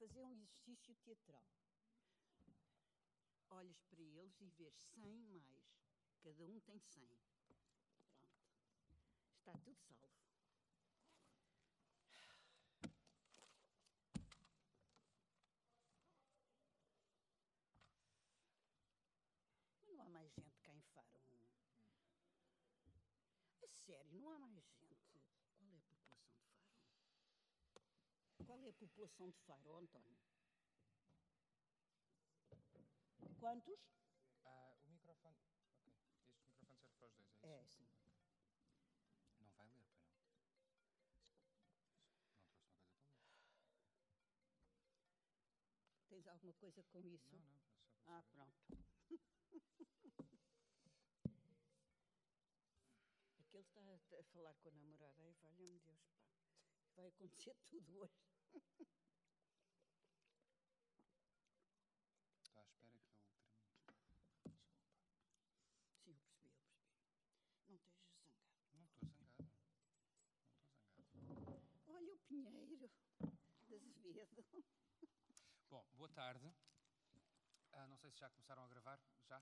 fazer um exercício teatral. Olhas para eles e vês 100 mais. Cada um tem 100. Pronto. Está tudo salvo. Mas não há mais gente cá em Faro. A sério, não há mais gente. Qual é a população de Faro? Qual é a população de Faro, António? Quantos? Ah, o microfone. Ok. Este microfone serve para os dois, é isso? É, sim. Não vai ler, pai, não? Não trouxe uma coisa para ler. Tens alguma coisa com isso? Não, não. É só para Ah, saber. pronto. Aquele está a- falar com a namorada. Ai, valha-me Deus, pá. Vai acontecer tudo hoje. Estou à espera que ele termine. Desculpa. Sim, eu percebi, eu percebi. Não estejas zangado. Não estou zangado. Não estou zangado. Olha o Pinheiro de Azevedo. Bom, boa tarde. Ah, não sei se já começaram a gravar. Já?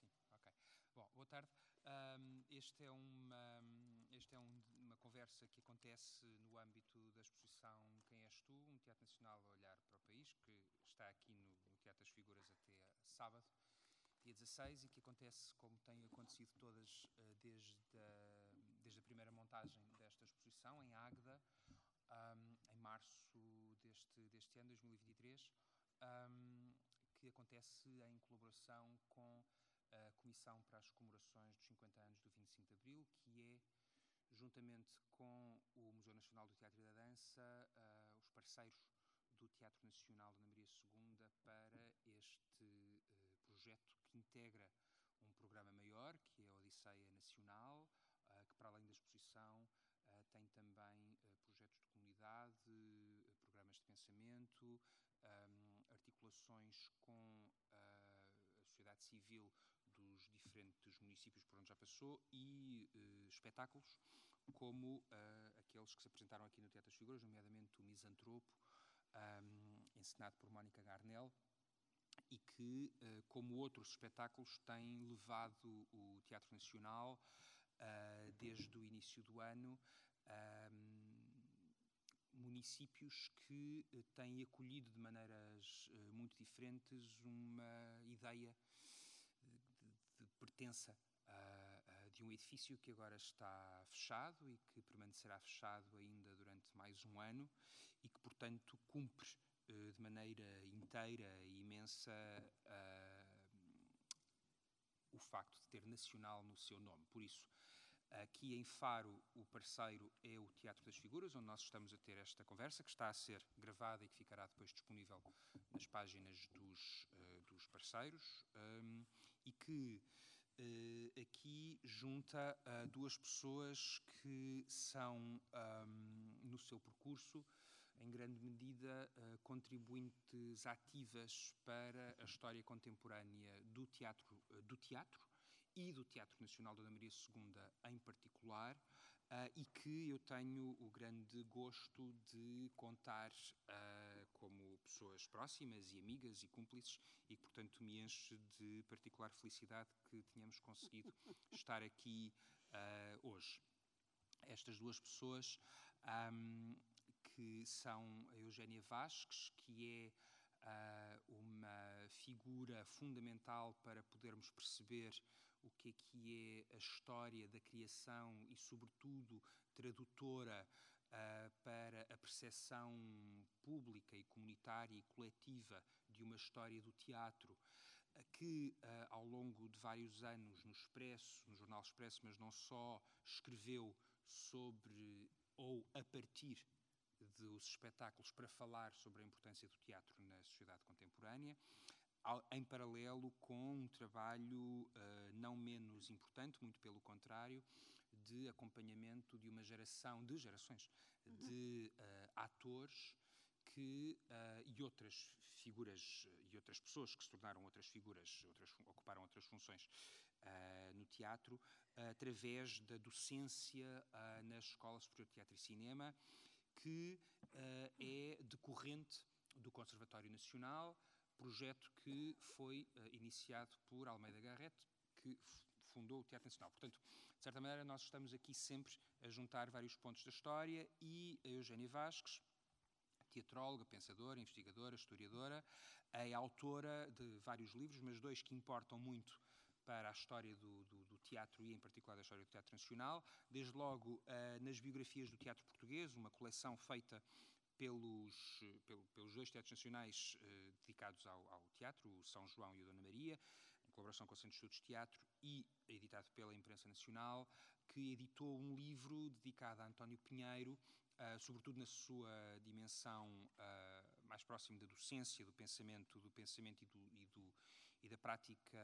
Sim, ok. Bom, boa tarde. Ahm, este é, uma, este é um- conversa que acontece no âmbito da exposição Quem És Tu, um Teatro Nacional a olhar para o país, que está aqui no, no Teatro das Figuras até sábado, dia 16, e que acontece como tem acontecido todas ah, desde a, desde a primeira montagem desta exposição, em Águeda, ahm, em março deste, deste ano, 2023, ahm, que acontece em colaboração com a Comissão para as Comemorações dos 50 anos do 25 de Abril, que é, juntamente com o Museu Nacional do Teatro e da Dança, ah, os parceiros do Teatro Nacional Ana Maria II para este eh, projeto que integra um programa maior, que é a Odisseia Nacional, ah, que para além da exposição ah, tem também projetos de comunidade, programas de pensamento, ahm, articulações com a sociedade civil dos diferentes municípios por onde já passou e eh, espetáculos, como ah, aqueles que se apresentaram aqui no Teatro das Figuras, nomeadamente o Misantropo, ahm, encenado por Mónica Garnel, e que, eh, como outros espetáculos, tem levado o Teatro Nacional, ah, desde o início do ano, ahm, municípios que têm acolhido de maneiras muito diferentes uma ideia de, de- de pertença de um edifício que agora está fechado e que permanecerá fechado ainda durante mais um ano e que, portanto, cumpre eh, de maneira inteira e imensa ah, o facto de ter nacional no seu nome. Por isso, aqui em Faro, o parceiro é o Teatro das Figuras, onde nós estamos a ter esta conversa, que está a ser gravada e que ficará depois disponível nas páginas dos, eh, dos parceiros, hum, e que eh, aqui junta ah, duas pessoas que são, hum, no seu percurso, em grande medida, eh, contribuintes ativas para a história contemporânea do teatro, do teatro e do Teatro Nacional Dona Maria II em particular, ah, e que eu tenho o grande gosto de contar pessoas próximas e amigas e cúmplices, e que, portanto, me enche de particular felicidade que tenhamos conseguido estar aqui ah, hoje. Estas duas pessoas, ahm, que são a Eugénia Vasques, que é ah, uma figura fundamental para podermos perceber o que é que é a história da criação e, sobretudo, tradutora ah, para a percepção pública e comunitária e coletiva de uma história do teatro ah, que, ah, ao longo de vários anos, no Expresso, no Jornal Expresso, mas não só, escreveu sobre ou a partir dos espetáculos para falar sobre a importância do teatro na sociedade contemporânea, ao- em paralelo com um trabalho ah, não menos importante, muito pelo contrário, de acompanhamento de uma geração, de gerações, de ah, atores que ah, e outras figuras eh, e outras pessoas que se tornaram outras figuras, outras, ocuparam outras funções ah, no teatro, ah, através da docência na Escola Superior de Teatro e Cinema, que é decorrente do Conservatório Nacional, projeto que foi uh, iniciado por Almeida Garrett, que fundou o Teatro Nacional. Portanto, de certa maneira, nós estamos aqui sempre a juntar vários pontos da história e a Eugénia Vasques, teatróloga, pensadora, investigadora, historiadora, é autora de vários livros, mas dois que importam muito para a história do, do, do, teatro e, em particular, da história do teatro nacional. Desde logo, uh, nas biografias do teatro português, uma coleção feita pelos, pelo, pelos dois teatros nacionais uh, dedicados ao, ao, teatro, o São João e o Dona Maria, colaboração com o Centro de Estudos de Teatro e editado pela Imprensa Nacional, que editou um livro dedicado a António Pinheiro, uh, sobretudo na sua dimensão uh, mais próxima da docência, do pensamento, do pensamento e, do, e, do, e da prática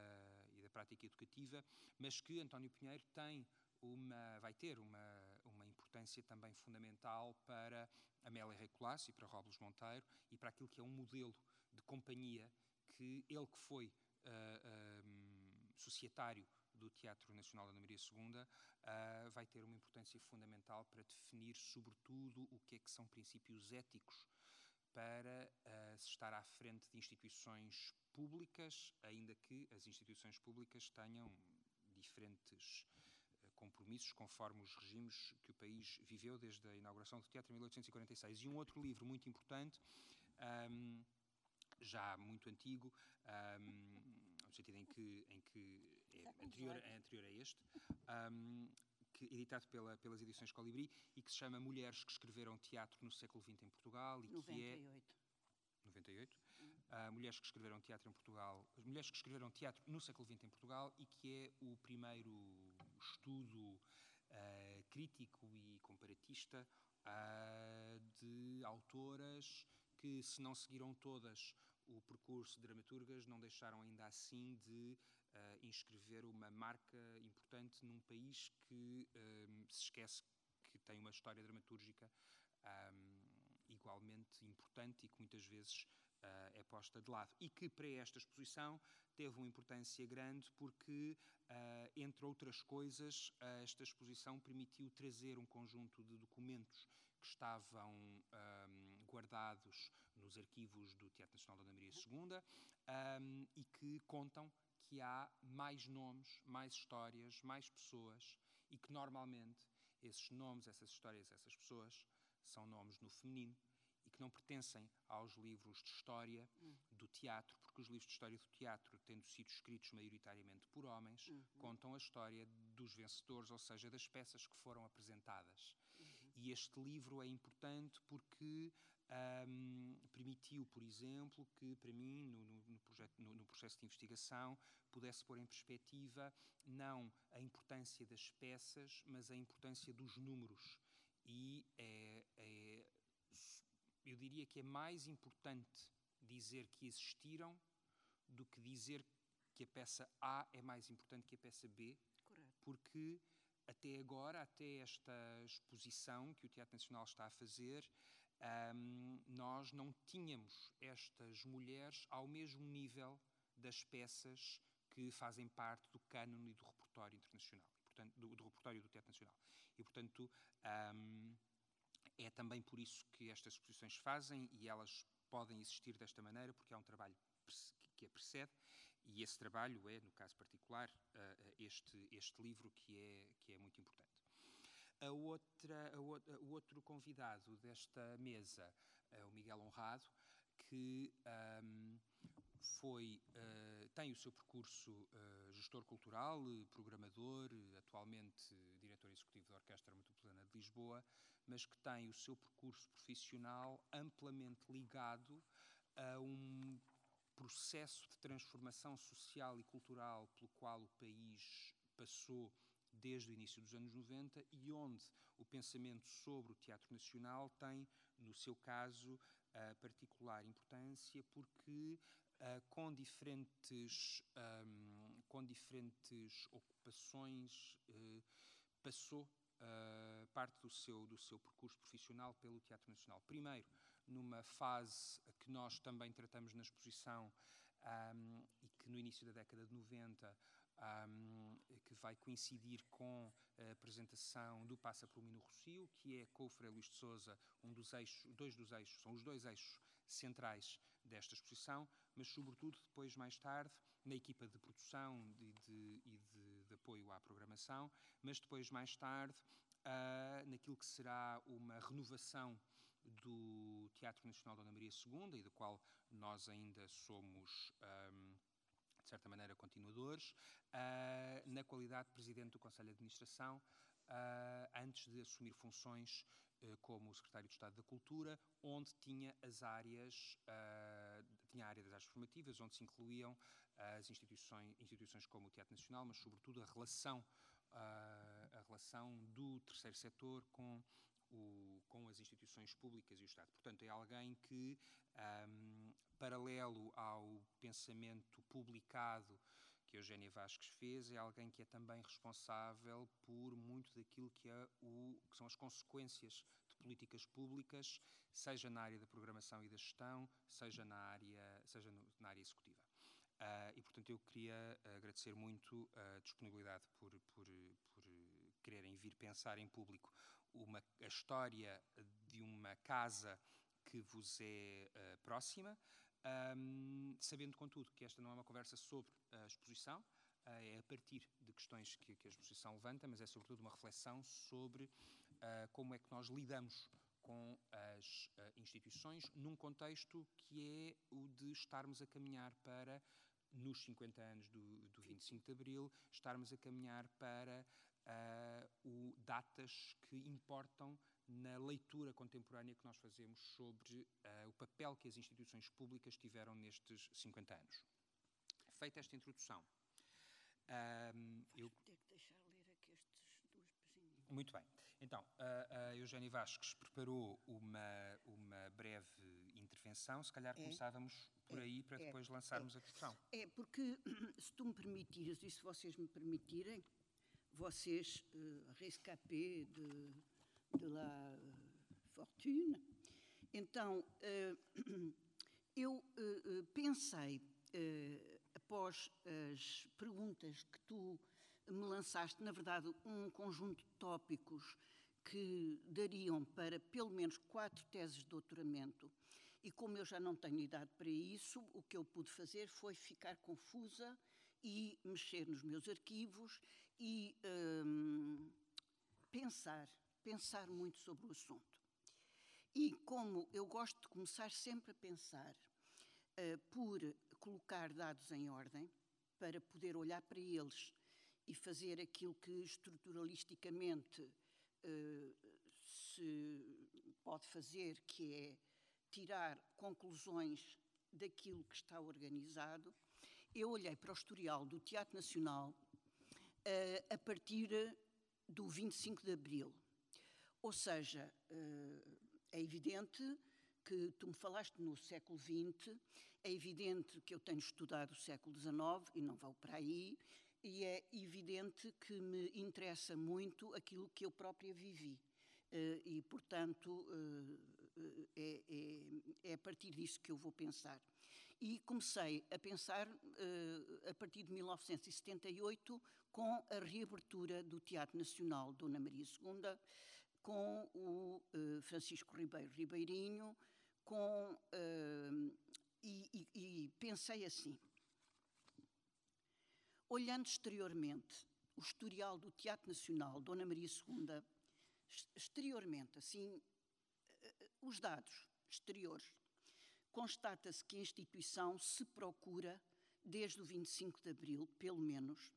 e da prática educativa, mas que António Pinheiro tem uma, vai ter uma, uma importância também fundamental para Amélia Rei e para Robles Monteiro e para aquilo que é um modelo de companhia que ele que foi ah, societário do Teatro Nacional da Ana Maria II uh, vai ter uma importância fundamental para definir, sobretudo, o que é que são princípios éticos para uh, se estar à frente de instituições públicas, ainda que as instituições públicas tenham diferentes uh, compromissos conforme os regimes que o país viveu desde a inauguração do teatro em 1846. E um outro livro muito importante, um, já muito antigo, um, sentido em que, em que é anterior, é anterior a este, um, que, editado pela, pelas edições Colibri e que se chama Mulheres que escreveram teatro no século XX em Portugal e 98. que é 98. Uh, mulheres que escreveram teatro em Portugal, mulheres que escreveram teatro no século XX em Portugal e que é o primeiro estudo uh, crítico e comparatista uh, de autoras que, se não seguiram todas o percurso de dramaturgas, não deixaram ainda assim de uh, inscrever uma marca importante num país que um, se esquece que tem uma história dramatúrgica um, igualmente importante e que muitas vezes uh, é posta de lado. E que para esta exposição teve uma importância grande porque, uh, entre outras coisas, esta exposição permitiu trazer um conjunto de documentos que estavam um, guardados nos arquivos do Teatro Nacional da Ana Maria II um, e que contam que há mais nomes, mais histórias, mais pessoas e que normalmente esses nomes, essas histórias, essas pessoas são nomes no feminino e que não pertencem aos livros de história hum. do teatro, porque os livros de história do teatro, tendo sido escritos maioritariamente por homens, uhum. contam a história dos vencedores, ou seja, das peças que foram apresentadas. Uhum. E este livro é importante porque um, permitiu, por exemplo, que para mim, no, no, no, projeto, no, no, processo de investigação, pudesse pôr em perspectiva não a importância das peças, mas a importância dos números. E é, é, eu diria que é mais importante dizer que existiram do que dizer que a peça A é mais importante que a peça B, Correto. porque até agora, até esta exposição que o Teatro Nacional está a fazer, um, nós não tínhamos estas mulheres ao mesmo nível das peças que fazem parte do cânone e do repertório internacional, e, portanto, do, do repertório do Teatro Nacional. E, portanto, um, é também por isso que estas exposições fazem e elas podem existir desta maneira, porque é um trabalho que a precede, e esse trabalho é, no caso particular, este, este livro que é, que é muito importante. A outra, a outra, o outro convidado desta mesa é o Miguel Honrado, que um, foi, uh, tem o seu percurso uh, gestor cultural, programador, atualmente diretor executivo da Orquestra Metropolitana de Lisboa, mas que tem o seu percurso profissional amplamente ligado a um processo de transformação social e cultural pelo qual o país passou desde o início dos anos 90 e onde o pensamento sobre o teatro nacional tem, no seu caso, particular importância porque uh, com diferentes com diferentes ocupações uh, passou uh, parte do seu do seu percurso profissional pelo Teatro Nacional. Primeiro numa fase que nós também tratamos na exposição um, e que no início da década de 90 um, que vai coincidir com a apresentação do Passa por mim no Rocio, que é com o Frei Luís de Souza, um dos eixos, dois dos eixos, são os dois eixos centrais desta exposição, mas sobretudo depois, mais tarde, na equipa de produção e de, e de, de apoio à programação, mas depois, mais tarde, uh, naquilo que será uma renovação do Teatro Nacional Dona Maria II e do qual nós ainda somos, um, de certa maneira, continuadores, uh, na qualidade de Presidente do Conselho de Administração, uh, antes de assumir funções uh, como Secretário de Estado da Cultura, onde tinha as áreas, tinha a área das artes formativas, onde se incluíam as instituições, instituições como o Teatro Nacional, mas sobretudo a relação, a relação do terceiro setor com o, com as instituições públicas e o Estado. Portanto, é alguém que, um, paralelo ao pensamento publicado que Eugénia Vasques fez, é alguém que é também responsável por muito daquilo que, é o, que são as consequências de políticas públicas, seja na área da programação e da gestão, seja na área, seja no, na área executiva. Uh, e, portanto, eu queria agradecer muito a disponibilidade por, por, por quererem vir pensar em público uma, a história de uma casa que vos é uh, próxima, um, sabendo, contudo, que esta não é uma conversa sobre a exposição, uh, é a partir de questões que, que, a exposição levanta, mas é sobretudo uma reflexão sobre uh, como é que nós lidamos com as instituições num contexto que é o de estarmos a caminhar para nos 50 anos do, do 25 de Abril, estarmos a caminhar para uh, o, datas que importam na leitura contemporânea que nós fazemos sobre uh, o papel que as instituições públicas tiveram nestes 50 anos. Feita esta introdução, um, eu ter que deixar ler aqui estes duas paginhas. Muito bem. Então, a, a Eugénia Vasques preparou uma, uma breve intervenção. Se calhar é. começávamos por é. aí para é. depois lançarmos é. a questão. É, porque se tu me permitires e se vocês me permitirem, vocês uh, rescapés de, de la fortune. Então, uh, eu uh, pensei, após as perguntas que tu me lançaste, na verdade, um conjunto de tópicos que dariam para pelo menos quatro teses de doutoramento. E como eu já não tenho idade para isso, o que eu pude fazer foi ficar confusa e mexer nos meus arquivos e hum, pensar, pensar muito sobre o assunto. E como eu gosto de começar sempre a pensar uh, por colocar dados em ordem, para poder olhar para eles e fazer aquilo que estruturalisticamente uh, se pode fazer, que é tirar conclusões daquilo que está organizado, eu olhei para o historial do Teatro Nacional a partir do 25 de Abril. Ou seja, uh, é evidente que tu me falaste no século XX, é evidente que eu tenho estudado o século XIX e não vou para aí, e é evidente que me interessa muito aquilo que eu própria vivi. E, portanto, é, é, é, a partir disso que eu vou pensar. E comecei a pensar uh, a partir de 1978 com a reabertura do Teatro Nacional Dona Maria II, com o uh, Francisco Ribeiro Ribeirinho, com, uh, e, e, e pensei assim, olhando exteriormente o historial do Teatro Nacional Dona Maria II, exteriormente, assim, os dados exteriores, constata-se que a instituição se procura, desde o 25 de abril, pelo menos,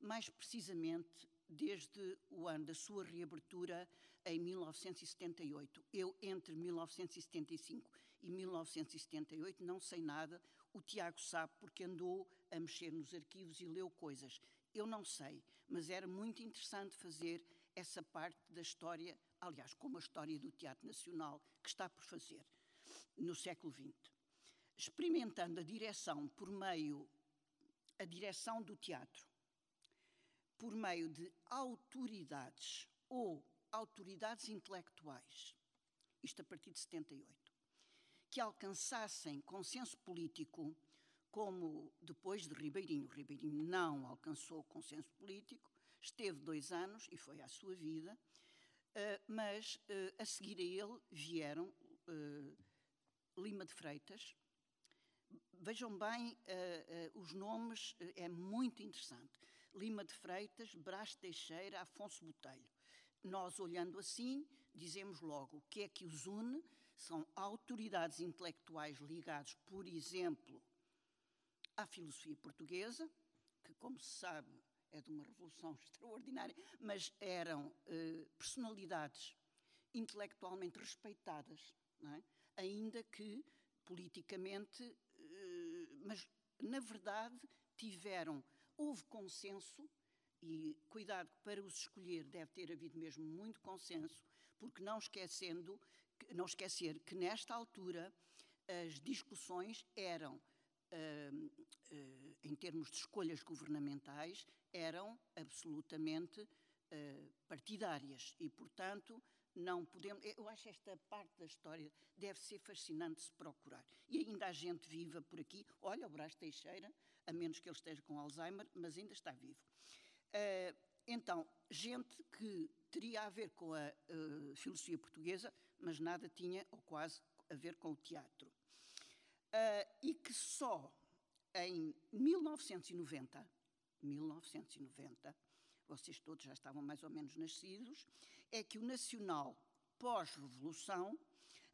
mais precisamente desde o ano da sua reabertura em 1978. Eu, entre 1975 e 1978, não sei nada. O Tiago sabe porque andou a mexer nos arquivos e leu coisas. Eu não sei, mas era muito interessante fazer essa parte da história, aliás, como a história do Teatro Nacional que está por fazer no século XX. Experimentando a direção por meio a direção do teatro por meio de autoridades ou autoridades intelectuais, isto a partir de 78, que alcançassem consenso político, como depois de Ribeirinho. Ribeirinho não alcançou consenso político, esteve dois anos e foi à sua vida, eh, mas eh, a seguir a ele vieram eh, Lima de Freitas. Vejam bem uh, uh, os nomes, uh, é muito interessante. Lima de Freitas, Brás Teixeira, Afonso Botelho. Nós, olhando assim, dizemos logo o que é que os une. São autoridades intelectuais ligados, por exemplo, à filosofia portuguesa, que, como se sabe, é de uma revolução extraordinária, mas eram personalidades intelectualmente respeitadas, é? Ainda que politicamente, eh, mas na verdade tiveram, houve consenso, e cuidado para os escolher deve ter havido mesmo muito consenso, porque não esquecendo, não esquecer que nesta altura as discussões eram, eh, eh, em termos de escolhas governamentais, eram absolutamente partidárias. E, portanto, não podemos. Eu acho esta parte da história deve ser fascinante se procurar. E ainda há gente viva por aqui. Olha, o Brás Teixeira, a menos que ele esteja com Alzheimer, mas ainda está vivo. Uh, então, gente que teria a ver com a uh, filosofia portuguesa, mas nada tinha, ou quase, a ver com o teatro. Uh, e que só em 1990, 1990, vocês todos já estavam mais ou menos nascidos, é que o Nacional, pós-revolução,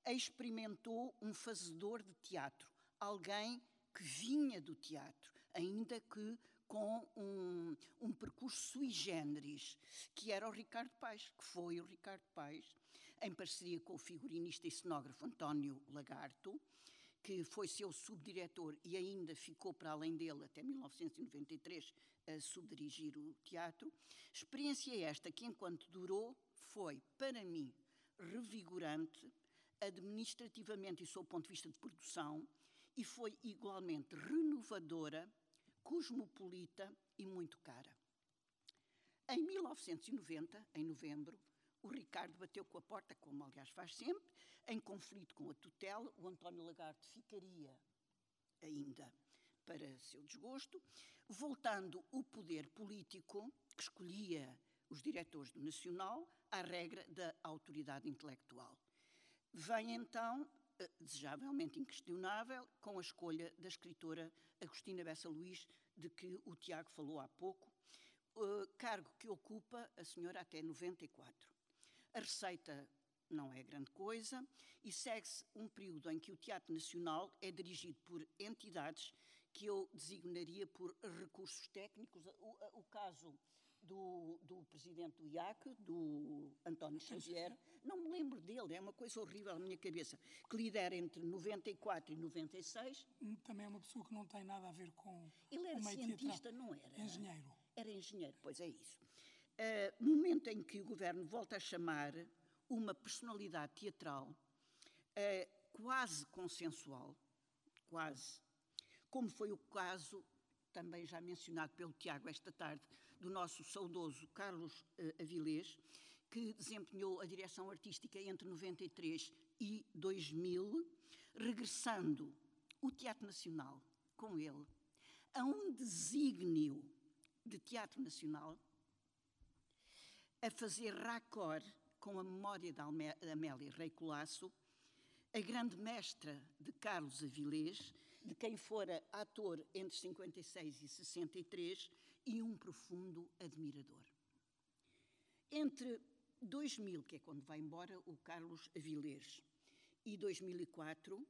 experimentou um fazedor de teatro, alguém que vinha do teatro, ainda que com um, um, percurso sui generis, que era o Ricardo Paes, que foi o Ricardo Paes, em parceria com o figurinista e cenógrafo António Lagarto, que foi seu subdiretor e ainda ficou para além dele até 1993 a subdirigir o teatro. Experiência esta que, enquanto durou, foi, para mim, revigorante, administrativamente e sob o ponto de vista de produção, e foi igualmente renovadora, cosmopolita e muito cara. Em 1990, em novembro, o Ricardo bateu com a porta, como aliás faz sempre, em conflito com a tutela. O António Lagarde ficaria ainda para seu desgosto, voltando o poder político que escolhia os diretores do Nacional à regra da autoridade intelectual. Vem então, eh, desejavelmente inquestionável, com a escolha da escritora Agostina Bessa Luís, de que o Tiago falou há pouco, eh, cargo que ocupa a senhora até 94. A receita não é grande coisa e segue-se um período em que o Teatro Nacional é dirigido por entidades que eu designaria por recursos técnicos. O, o caso do, do presidente do IAC, do António Xavier, não me lembro dele, é uma coisa horrível na minha cabeça, que lidera entre 94 e 96. Também é uma pessoa que não tem nada a ver com. Ele era cientista, teatral. não era? Engenheiro. Era engenheiro, pois é isso. Uh, momento em que o governo volta a chamar uma personalidade teatral uh, quase consensual, quase, como foi o caso também já mencionado pelo Tiago esta tarde, do nosso saudoso Carlos uh, Avilés, que desempenhou a direção artística entre 93 e 2000, regressando o Teatro Nacional com ele a um desígnio de Teatro Nacional, a fazer raccord com a memória de Amélia Rei Colasso, a grande mestra de Carlos Avilés, de quem fora ator entre 56 e 63 e um profundo admirador. Entre 2000, que é quando vai embora o Carlos Avilés, e 2004,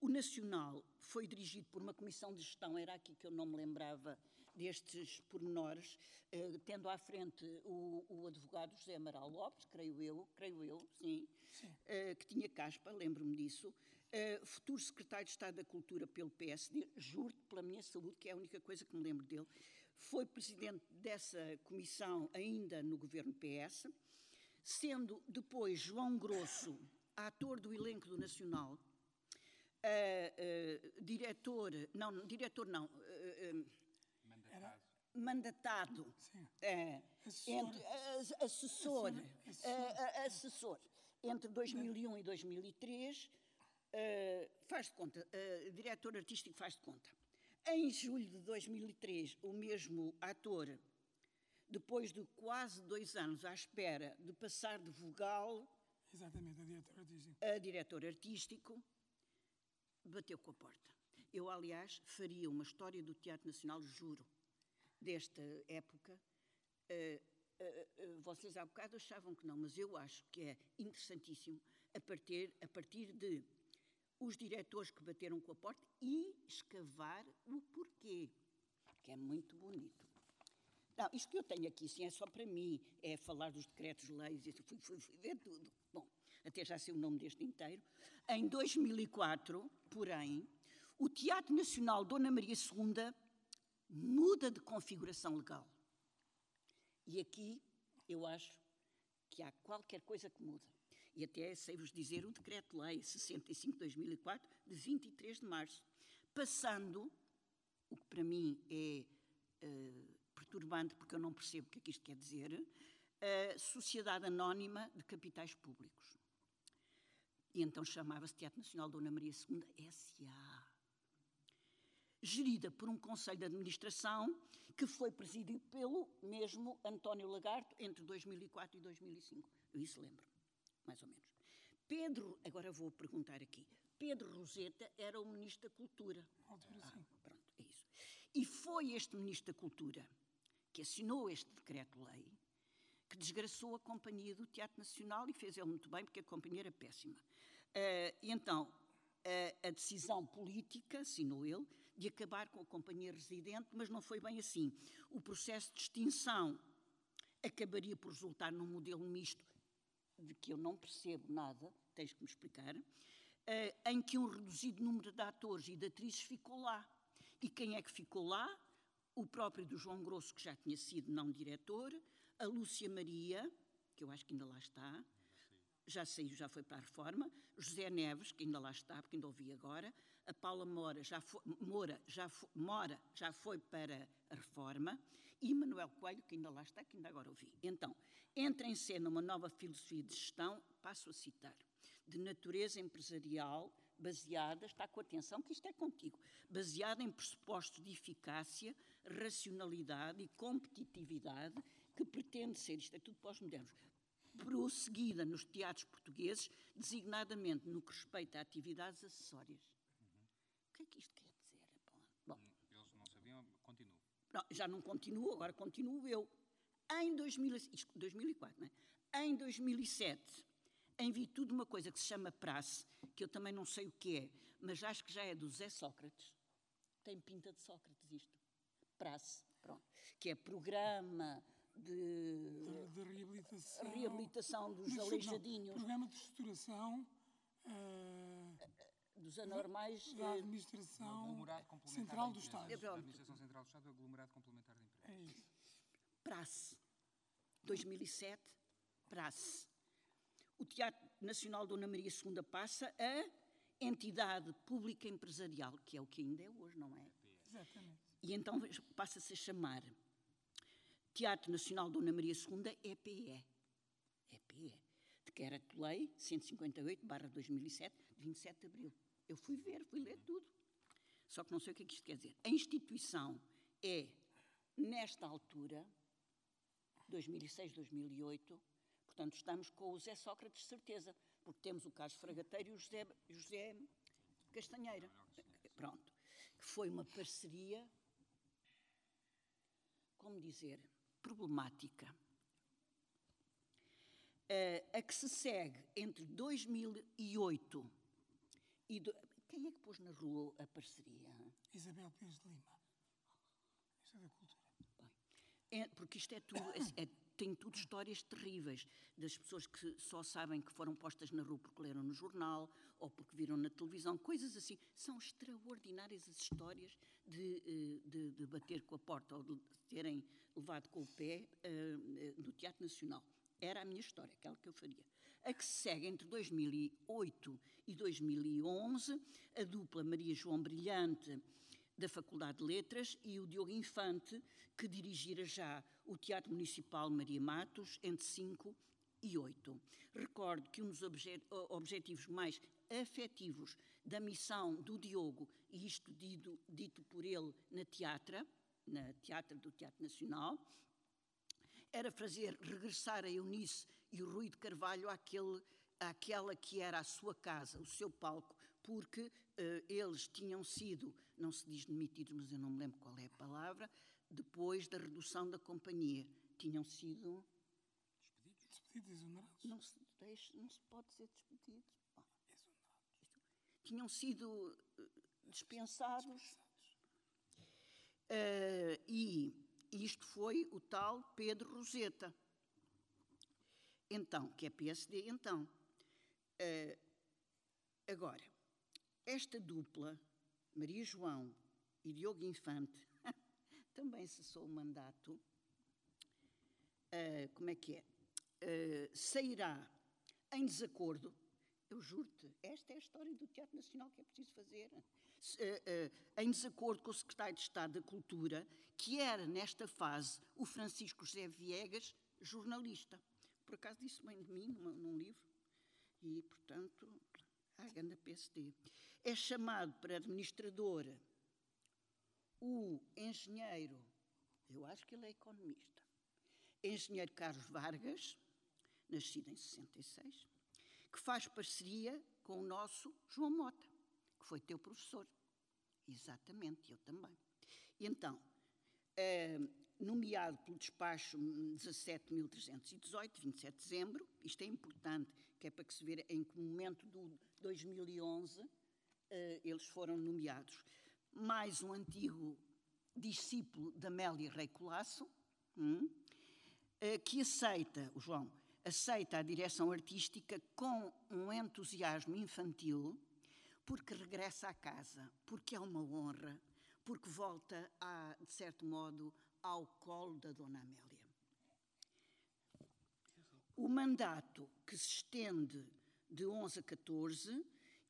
o Nacional foi dirigido por uma comissão de gestão, era aqui que eu não me lembrava destes pormenores, eh, tendo à frente o, o, advogado José Amaral Lopes, creio eu, creio eu, sim, sim. Eh, que tinha caspa, lembro-me disso, Uh, futuro secretário de Estado da Cultura pelo PSD, juro pela minha saúde, que é a única coisa que me lembro dele, foi presidente dessa comissão ainda no governo PS, sendo depois João Grosso, ator do elenco do Nacional, uh, uh, diretor, não, diretor não, mandatado, mandatado assessor, entre, assessor, assessor, assessor. Entre 2001 e 2003 Uh, faz de conta, uh, diretor artístico faz de conta. Em julho de 2003, o mesmo ator, depois de quase dois anos à espera de passar de vogal Exatamente, a diretor artístico, a diretor artístico bateu com a porta. Eu, aliás, faria uma história do Teatro Nacional, juro, desta época. Uh, uh, uh, vocês há bocado achavam que não, mas eu acho que é interessantíssimo a partir, a partir de os diretores que bateram com a porta e escavar o porquê, que é muito bonito. Não, isto que eu tenho aqui, sim, é só para mim, é falar dos decretos-leis, fui, fui, fui ver tudo. Bom, até já sei o nome deste inteiro. Em 2004, porém, o Teatro Nacional Dona Maria II muda de configuração legal. E aqui eu acho que há qualquer coisa que muda. E até sei-vos dizer o Decreto-Lei 65-2004, de 23 de março, passando, o que para mim é uh, perturbante, porque eu não percebo o que é que isto quer dizer, a Sociedade Anónima de Capitais Públicos. E então chamava-se Teatro Nacional Dona Maria II S.A. Gerida por um conselho de administração que foi presidido pelo mesmo António Lagarto entre 2004 e 2005. Eu isso lembro, mais ou menos. Pedro, agora vou perguntar aqui. Pedro Roseta era o Ministro da Cultura. Altura, ah, pronto, é isso. E foi este Ministro da Cultura que assinou este decreto-lei, que desgraçou a companhia do Teatro Nacional e fez ele muito bem, porque a companhia era péssima. Uh, e então, uh, a decisão política, assinou ele, de acabar com a companhia residente, mas não foi bem assim. O processo de extinção acabaria por resultar num modelo misto, de que eu não percebo nada, tens que me explicar, uh, em que um reduzido número de atores e de atrizes ficou lá. E quem é que ficou lá? o próprio do João Grosso, que já tinha sido não diretor, a Lúcia Maria, que eu acho que ainda lá está, já saiu, já foi para a reforma, José Neves, que ainda lá está, porque ainda ouvi agora, a Paula Moura já foi, Moura, já foi, Mora já foi para a reforma, e Manuel Coelho, que ainda lá está, que ainda agora ouvi. Então, entra em cena uma nova filosofia de gestão, passo a citar, de natureza empresarial, baseada, está com atenção que isto é contigo, baseada em pressupostos de eficácia, racionalidade e competitividade que pretende ser, isto é tudo pós-modernos, prosseguida nos teatros portugueses, designadamente no que respeita a atividades acessórias. O que é que isto quer dizer? Bom, Eles não sabiam, continuo. Não, já não continuo, agora continuo eu. Em 2000, isto, 2004, não é? Em 2007, em virtude de uma coisa que se chama praxe, que eu também não sei o que é, mas acho que já é do Zé Sócrates. Tem pinta de Sócrates isto. Praxe, pronto. Que é programa de, de, de reabilitação, reabilitação dos aleijadinhos. Programa de estruturação uh, dos anormais. Da eh, administração central do Estado. É, a administração central do Estado é aglomerado complementar de empresas. É isso. Praxe. 2007, praxe o Teatro Nacional Dona Maria II passa a entidade pública empresarial, que é o que ainda é hoje, não é? Exatamente. E então passa-se a chamar Teatro Nacional Dona Maria II EPE. EPE. Decreto-Lei 158-2007, de 27 de abril. Eu fui ver, fui ler tudo. Só que não sei o que é que isto quer dizer. A instituição é, nesta altura, 2006, 2008, Portanto, estamos com o José Sócrates, certeza, porque temos o Carlos Fragateiro e o José, José Castanheira. Pronto. Que foi uma parceria, como dizer, problemática. Uh, a que se segue entre 2008 e. Do... Quem é que pôs na rua a parceria? Isabel Pires de Lima. Isso é da cultura. Bem, é, porque isto é tudo. É, é tem tudo histórias terríveis das pessoas que só sabem que foram postas na rua porque leram no jornal ou porque viram na televisão, coisas assim. São extraordinárias as histórias de, eh, de, de bater com a porta ou de terem levado com o pé uh, do Teatro Nacional. Era a minha história, aquela que eu faria. A que se segue entre 2008 e 2011, a dupla Maria João Brilhante da Faculdade de Letras e o Diogo Infante, que dirigira já o Teatro Municipal Maria Matos entre 5 e 8. Recordo que um dos obje objetivos mais afetivos da missão do Diogo, e isto dito, dito por ele na teatra, na teatra do Teatro Nacional, era fazer regressar a Eunice e o Rui de Carvalho àquele, àquela que era a sua casa, o seu palco, porque eh, eles tinham sido, não se diz demitidos, mas eu não me lembro qual é a palavra, depois da redução da companhia. Tinham sido. Despedidos, exonerados. Não se, deixa, não se pode ser despedidos. Bom, tinham sido eh, dispensados. Eh, e isto foi o tal Pedro Roseta. Então, que é PSD, então. Eh, agora, esta dupla, Maria João e Diogo Infante, também cessou o mandato. Uh, como é que é? Uh, sairá em desacordo. Eu juro-te, esta é a história do Teatro Nacional que é preciso fazer. Uh, em desacordo com o secretário de Estado da Cultura, que era, nesta fase, o Francisco José Viegas, jornalista. Por acaso disse bem de mim num, livro. E, portanto, a grande PSD. É chamado para administrador o engenheiro, eu acho que ele é economista, engenheiro Carlos Vargas, nascido em 66, que faz parceria com o nosso João Mota, que foi teu professor. Exatamente, eu também. E então, eh, nomeado pelo despacho 17.318, 27 de dezembro, isto é importante, que é para que se veja em que momento do 2011 eh, eles foram nomeados. Mais um antigo discípulo da Amélia Rei Colasso, hum, eh, que aceita, o João, aceita a direção artística com um entusiasmo infantil, porque regressa à casa, porque é uma honra, porque volta, a, de certo modo, ao colo da Dona Amélia. O mandato, que se estende de 11 a 14,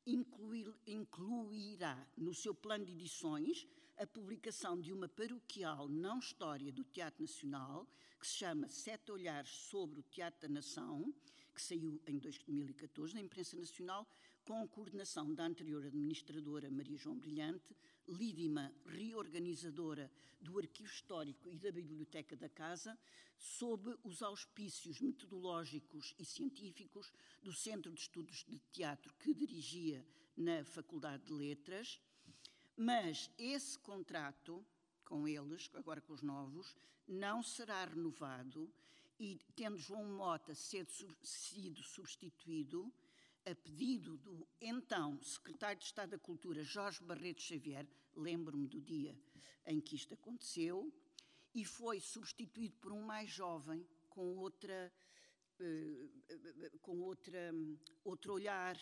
incluir, incluirá no seu plano de edições a publicação de uma paroquial não história do Teatro Nacional, que se chama Sete Olhares sobre o Teatro da Nação, que saiu em 2014 na imprensa nacional, com coordenação da anterior administradora Maria João Brilhante, lídima reorganizadora do Arquivo Histórico e da Biblioteca da Casa, sob os auspícios metodológicos e científicos do Centro de Estudos de Teatro que dirigia na Faculdade de Letras. Mas esse contrato com eles, agora com os novos, não será renovado e, tendo João Mota sido substituído, a pedido do então secretário de Estado da Cultura, Jorge Barreto Xavier, lembro-me do dia em que isto aconteceu, e foi substituído por um mais jovem, com outra, eh, com outra, outro olhar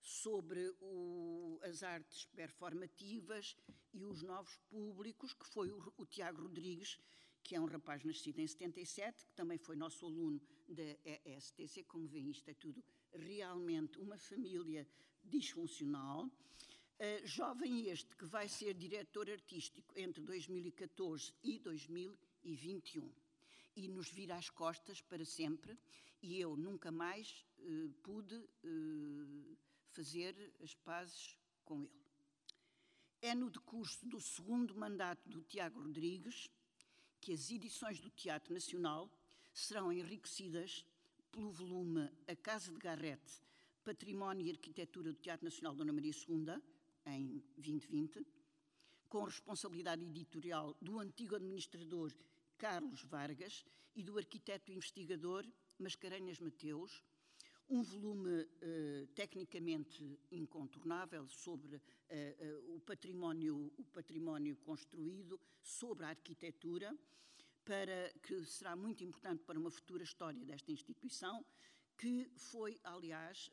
sobre o, as artes performativas e os novos públicos, que foi o, o Tiago Rodrigues, que é um rapaz nascido em 77, que também foi nosso aluno da ESTC. Como veem, isto é tudo realmente uma família disfuncional. Uh, jovem este que vai ser diretor artístico entre 2014 e 2021 e nos vira às costas para sempre e eu nunca mais uh, pude uh, fazer as pazes com ele. É no decurso do segundo mandato do Tiago Rodrigues que as edições do Teatro Nacional serão enriquecidas pelo volume A Casa de Garrett, Património e Arquitetura do Teatro Nacional Dona Maria II, em 2020, com responsabilidade editorial do antigo administrador Carlos Vargas e do arquiteto investigador Mascarenhas Mateus, um volume uh, tecnicamente incontornável sobre uh, uh, o, património, o património construído, sobre a arquitetura, para que será muito importante para uma futura história desta instituição, que foi, aliás,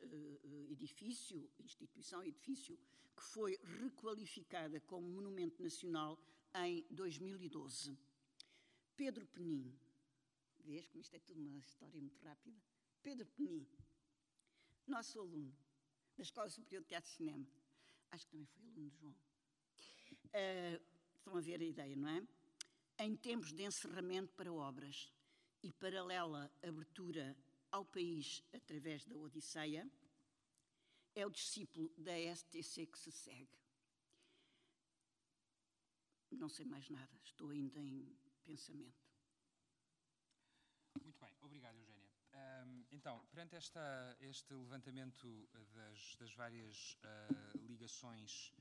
edifício, instituição, edifício, que foi requalificada como monumento nacional em 2012. Pedro Penin, vês como isto é tudo uma história muito rápida? Pedro Penin nosso aluno da Escola Superior de Teatro e Cinema. Acho que também foi aluno de João. Uh, estão a ver a ideia, não é? Em tempos de encerramento para obras e paralela abertura ao país através da Odisseia, é o discípulo da STC que se segue. Não sei mais nada, estou ainda em pensamento. Muito bem, obrigado, Eugénia. Um, então, perante esta, este levantamento das, das várias uh, ligações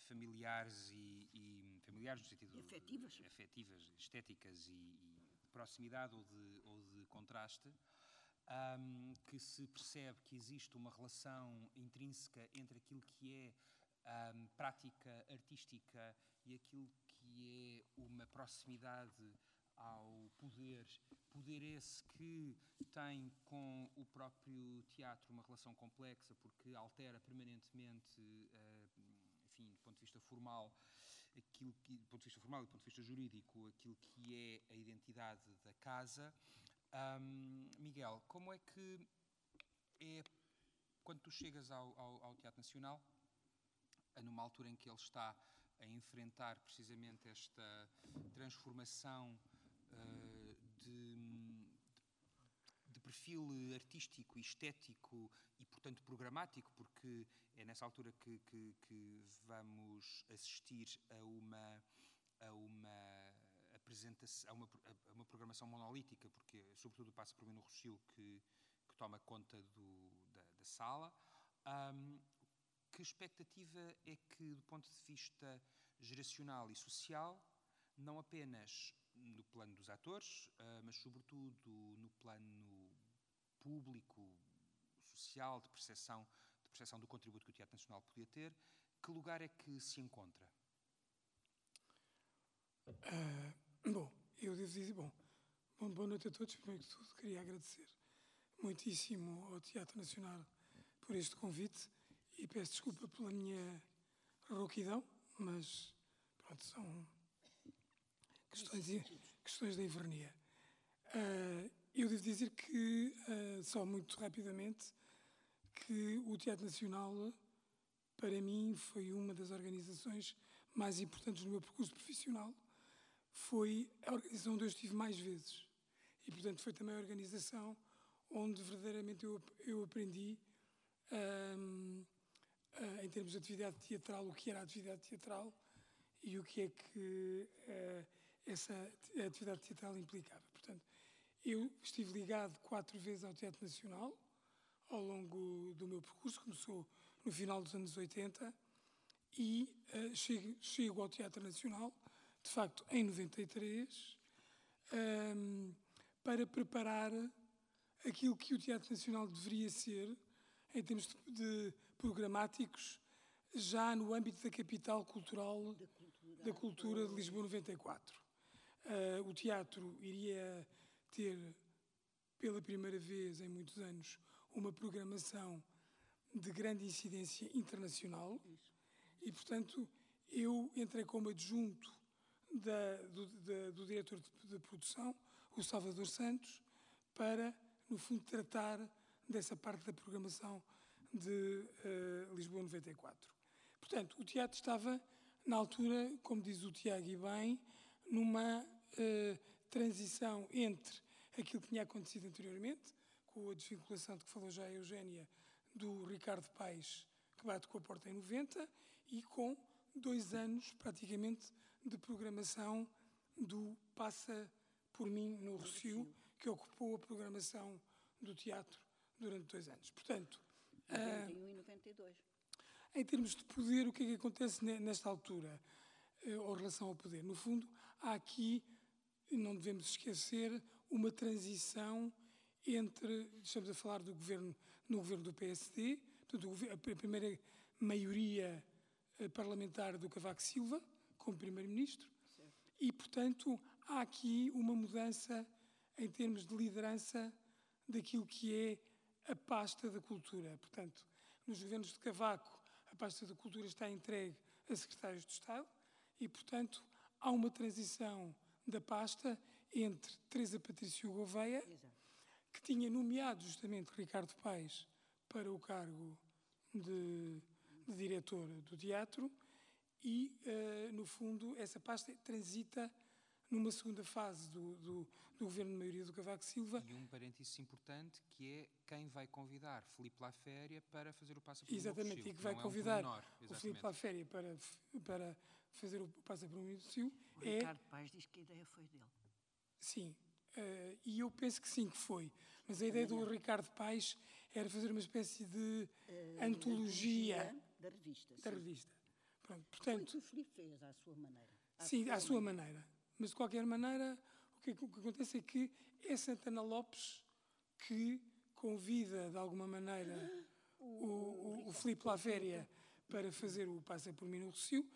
familiares e, e, familiares no sentido efetivas, efetivas estéticas e, e, de proximidade ou de, ou de contraste, um, que se percebe que existe uma relação intrínseca entre aquilo que é um, prática artística e aquilo que é uma proximidade ao poder, poder esse que tem com o próprio teatro uma relação complexa porque altera permanentemente, uh, enfim, do ponto de vista formal, aquilo que, do ponto de vista formal e do ponto de vista jurídico, aquilo que é a identidade da casa. Um, Miguel, como é que é quando tu chegas ao, ao, ao Teatro Nacional, numa altura em que ele está a enfrentar precisamente esta transformação uh, de, perfil artístico estético e, portanto, programático, porque é nessa altura que, que, que vamos assistir a uma, a uma apresentação, a uma, a uma programação monolítica, porque, sobretudo, passa por mim no Rocio que, que toma conta do, da, da sala. Um, que expectativa é que, do ponto de vista geracional e social, não apenas no plano dos atores, uh, mas sobretudo no plano público, social, de percepção, de percepção do contributo que o Teatro Nacional podia ter, que lugar é que se encontra? Uh, bom, eu devo dizer, bom, bom, boa noite a todos. Primeiro que tudo, queria agradecer muitíssimo ao Teatro Nacional por este convite e peço desculpa pela minha rouquidão, mas pronto, são questões, de, questões da invernia. Uh, eu devo dizer que, uh, só muito rapidamente, que o Teatro Nacional, para mim, foi uma das organizações mais importantes no meu percurso profissional. Foi a organização onde eu estive mais vezes. E, portanto, foi também a organização onde verdadeiramente eu, eu aprendi um, uh, em termos de atividade teatral, o que era a atividade teatral e o que é que uh, essa atividade teatral implicava. Eu estive ligado quatro vezes ao Teatro Nacional ao longo do meu percurso, começou no final dos anos 80 e uh, chego, chego, ao Teatro Nacional, de facto, em 93, um, para preparar aquilo que o Teatro Nacional deveria ser em termos de, de programáticos já no âmbito da capital cultural da cultura, da cultura de Lisboa 94. Uh, o teatro iria ter, pela primeira vez em muitos anos, uma programação de grande incidência internacional e, portanto, eu entrei como adjunto da, do, da, do, diretor de, de, produção, o Salvador Santos, para, no fundo, tratar dessa parte da programação de uh, Lisboa 94. Portanto, o teatro estava, na altura, como diz o Tiago e bem, numa uh, transição entre aquilo que tinha acontecido anteriormente, com a desvinculação de que falou já a Eugénia, do Ricardo Paes, que bate com a porta em 90, e com dois anos, praticamente, de programação do Passa por Mim no Rocio, que ocupou a programação do teatro durante dois anos. Portanto, 91 e 92. Em termos de poder, o que é que acontece nesta altura, eh, ou relação ao poder? No fundo, há aqui, não devemos esquecer, uma transição entre, estamos a falar do governo, no governo do PSD, portanto, a primeira maioria eh, parlamentar do Cavaco Silva, como primeiro-ministro, e, portanto, há aqui uma mudança em termos de liderança daquilo que é a pasta da cultura. Portanto, nos governos de Cavaco, a pasta da cultura está entregue a secretários de Estado e, portanto, há uma transição da pasta entre Teresa Patrício Gouveia, que tinha nomeado justamente Ricardo Paes para o cargo de, de diretor do teatro e, uh, no fundo, essa pasta transita numa segunda fase do, do, do, governo de maioria do Cavaco Silva. E um parênteses importante que é quem vai convidar Filipe Laféria para fazer o passo por Exatamente, e que vai convidar é um o Filipe Laféria para, para fazer o passo por um Sil. O é, Ricardo Paz diz que a ideia foi dele. Sim, Uh, e eu penso que sim, que foi. Mas a ideia do Ricardo Paes era fazer uma espécie de uh, antologia da revista. Da revista. Pronto, portanto, o que o Filipe fez à sua maneira. À sim, à sua maneira. maneira. Mas de qualquer maneira, o que, o que acontece é que é Santana Lopes que convida de alguma maneira o, o, o Filipe Laféria para fazer o Passa por mim no Rocio.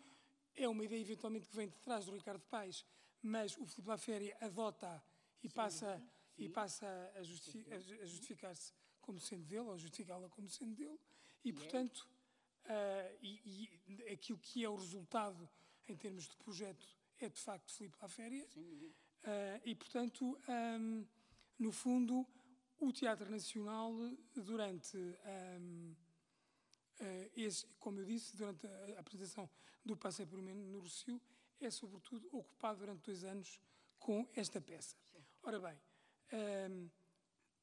É uma ideia eventualmente que vem de trás do Ricardo Paes, mas o Filipe Laféria adota e passa, sim. e passa a, justi a justificar-se como sendo dele, ou justificá-la como sendo dele, e, é. portanto, uh, e, e, aquilo que é o resultado em termos de projeto é de facto Filipe Laféria, uh, e, portanto, um, no fundo, o Teatro Nacional, durante, um, esse, como eu disse, durante a apresentação do Passei por mim no Rocio, é sobretudo ocupado durante dois anos com esta peça. Ora bem, um,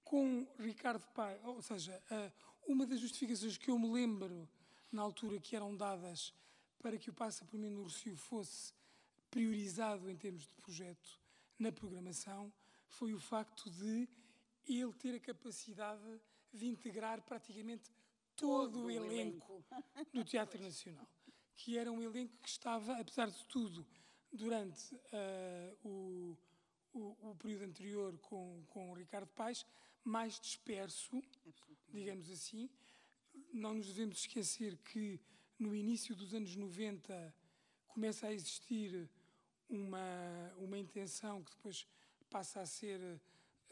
com Ricardo Pai, ou seja, uh, uma das justificações que eu me lembro na altura que eram dadas para que o Passa por mim no Rocio fosse priorizado em termos de projeto na programação foi o facto de ele ter a capacidade de integrar praticamente todo, o elenco, elenco do Teatro Nacional, que era um elenco que estava, apesar de tudo, durante uh, o, o, o, período anterior com, com o Ricardo Paes, mais disperso, digamos assim. Não nos devemos esquecer que no início dos anos 90 começa a existir uma, uma intenção que depois passa a ser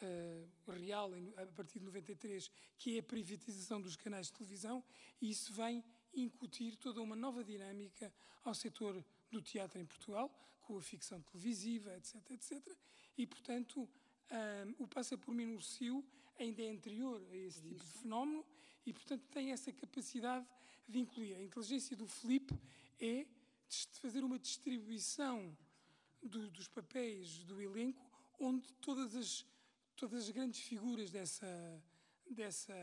uh, real em, a partir de 93, que é a privatização dos canais de televisão, e isso vem incutir toda uma nova dinâmica ao setor do teatro em Portugal, com a ficção televisiva, etc, etc. E, portanto, um, o Passa por mim no Cio ainda é anterior a esse tipo de fenómeno e, portanto, tem essa capacidade de incluir. A inteligência do Felipe é de fazer uma distribuição do, dos papéis do elenco onde todas as todas as grandes figuras dessa, dessa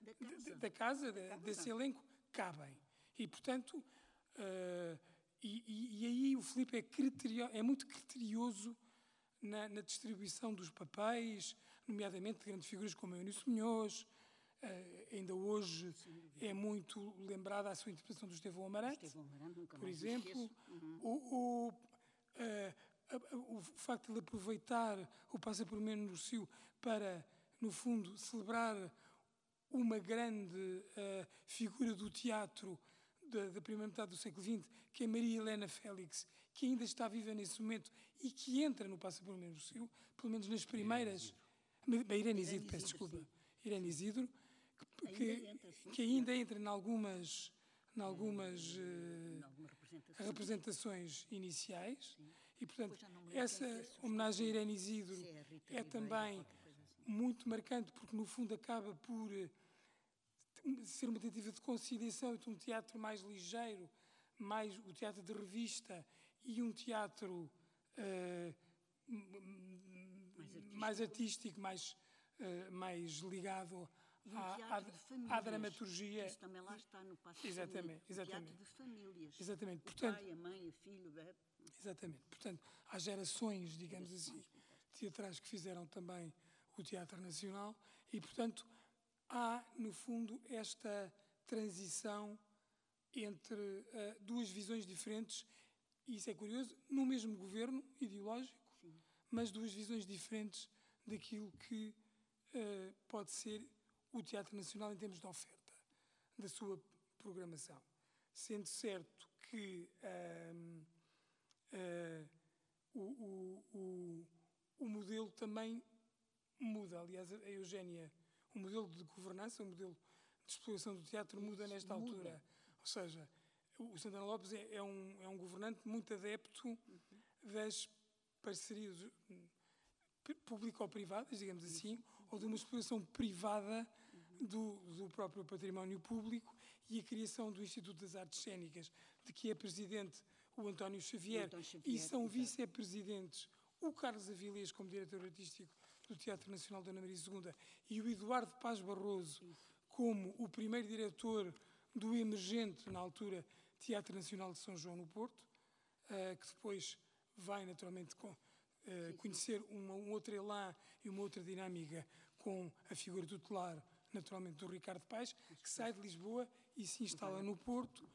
da casa, da casa da, desse elenco cabem. E, portanto, uh, e, e, aí o Filipe é, criterio, é muito criterioso na, na, distribuição dos papéis, nomeadamente de grandes figuras como Eunice Munhoz, uh, ainda hoje é muito lembrada a sua interpretação do Estevão Amarante, Estevão Amarante por exemplo. Uhum. Uh, o facto de aproveitar o Passa por Menos no Cio para, no fundo, celebrar uma grande uh, figura do teatro da, da, primeira metade do século XX, que é Maria Helena Félix, que ainda está viva nesse momento e que entra no Passa por Menos no Cio, pelo menos nas primeiras. Irene, Irene Isidro, peço desculpa. Sim. Irene Isidro, que, que, ainda entra, que ainda entra em algumas, em algumas uh, representações iniciais. Sim. E, portanto, essa homenagem a Irene Isidro é, é também assim. muito marcante, porque, no fundo, acaba por eh, ser uma tentativa de conciliação entre um teatro mais ligeiro, mais o teatro de revista, e um teatro uh, mais artístico, mais, uh, mais ligado um à, à, à, dramaturgia. Isso também lá está no passo Exatamente, exatamente. teatro de famílias. Exatamente. O Portanto, pai, a mãe, o filho. Exatamente. Portanto, há gerações, digamos assim, teatrais que fizeram também o Teatro Nacional e, portanto, há, no fundo, esta transição entre uh, duas visões diferentes, e isso é curioso, no mesmo governo ideológico, Sim. mas duas visões diferentes daquilo que uh, pode ser o Teatro Nacional em termos de oferta, da sua programação. Sendo certo que. Uh, uh, o, o, o, o, modelo também muda. Aliás, a Eugénia, o modelo de governança, o modelo de exploração do teatro muda nesta muda. altura. Ou seja, o Santana Lopes é, é, um, é um governante muito adepto uhum. das parcerias hum, público-privadas, digamos assim, ou de uma exploração privada uhum. do, do próprio património público e a criação do Instituto das Artes Cênicas, de que é presidente o António Xavier, Xavier e são vice-presidentes o Carlos Avilés como diretor artístico do Teatro Nacional da Ana Maria II e o Eduardo Paz Barroso como o primeiro diretor do emergente, na altura, Teatro Nacional de São João no Porto, uh, que depois vai naturalmente com, uh, conhecer uma, um outro elan e uma outra dinâmica com a figura tutelar, naturalmente, do Ricardo Paes, que sai de Lisboa e se instala no Porto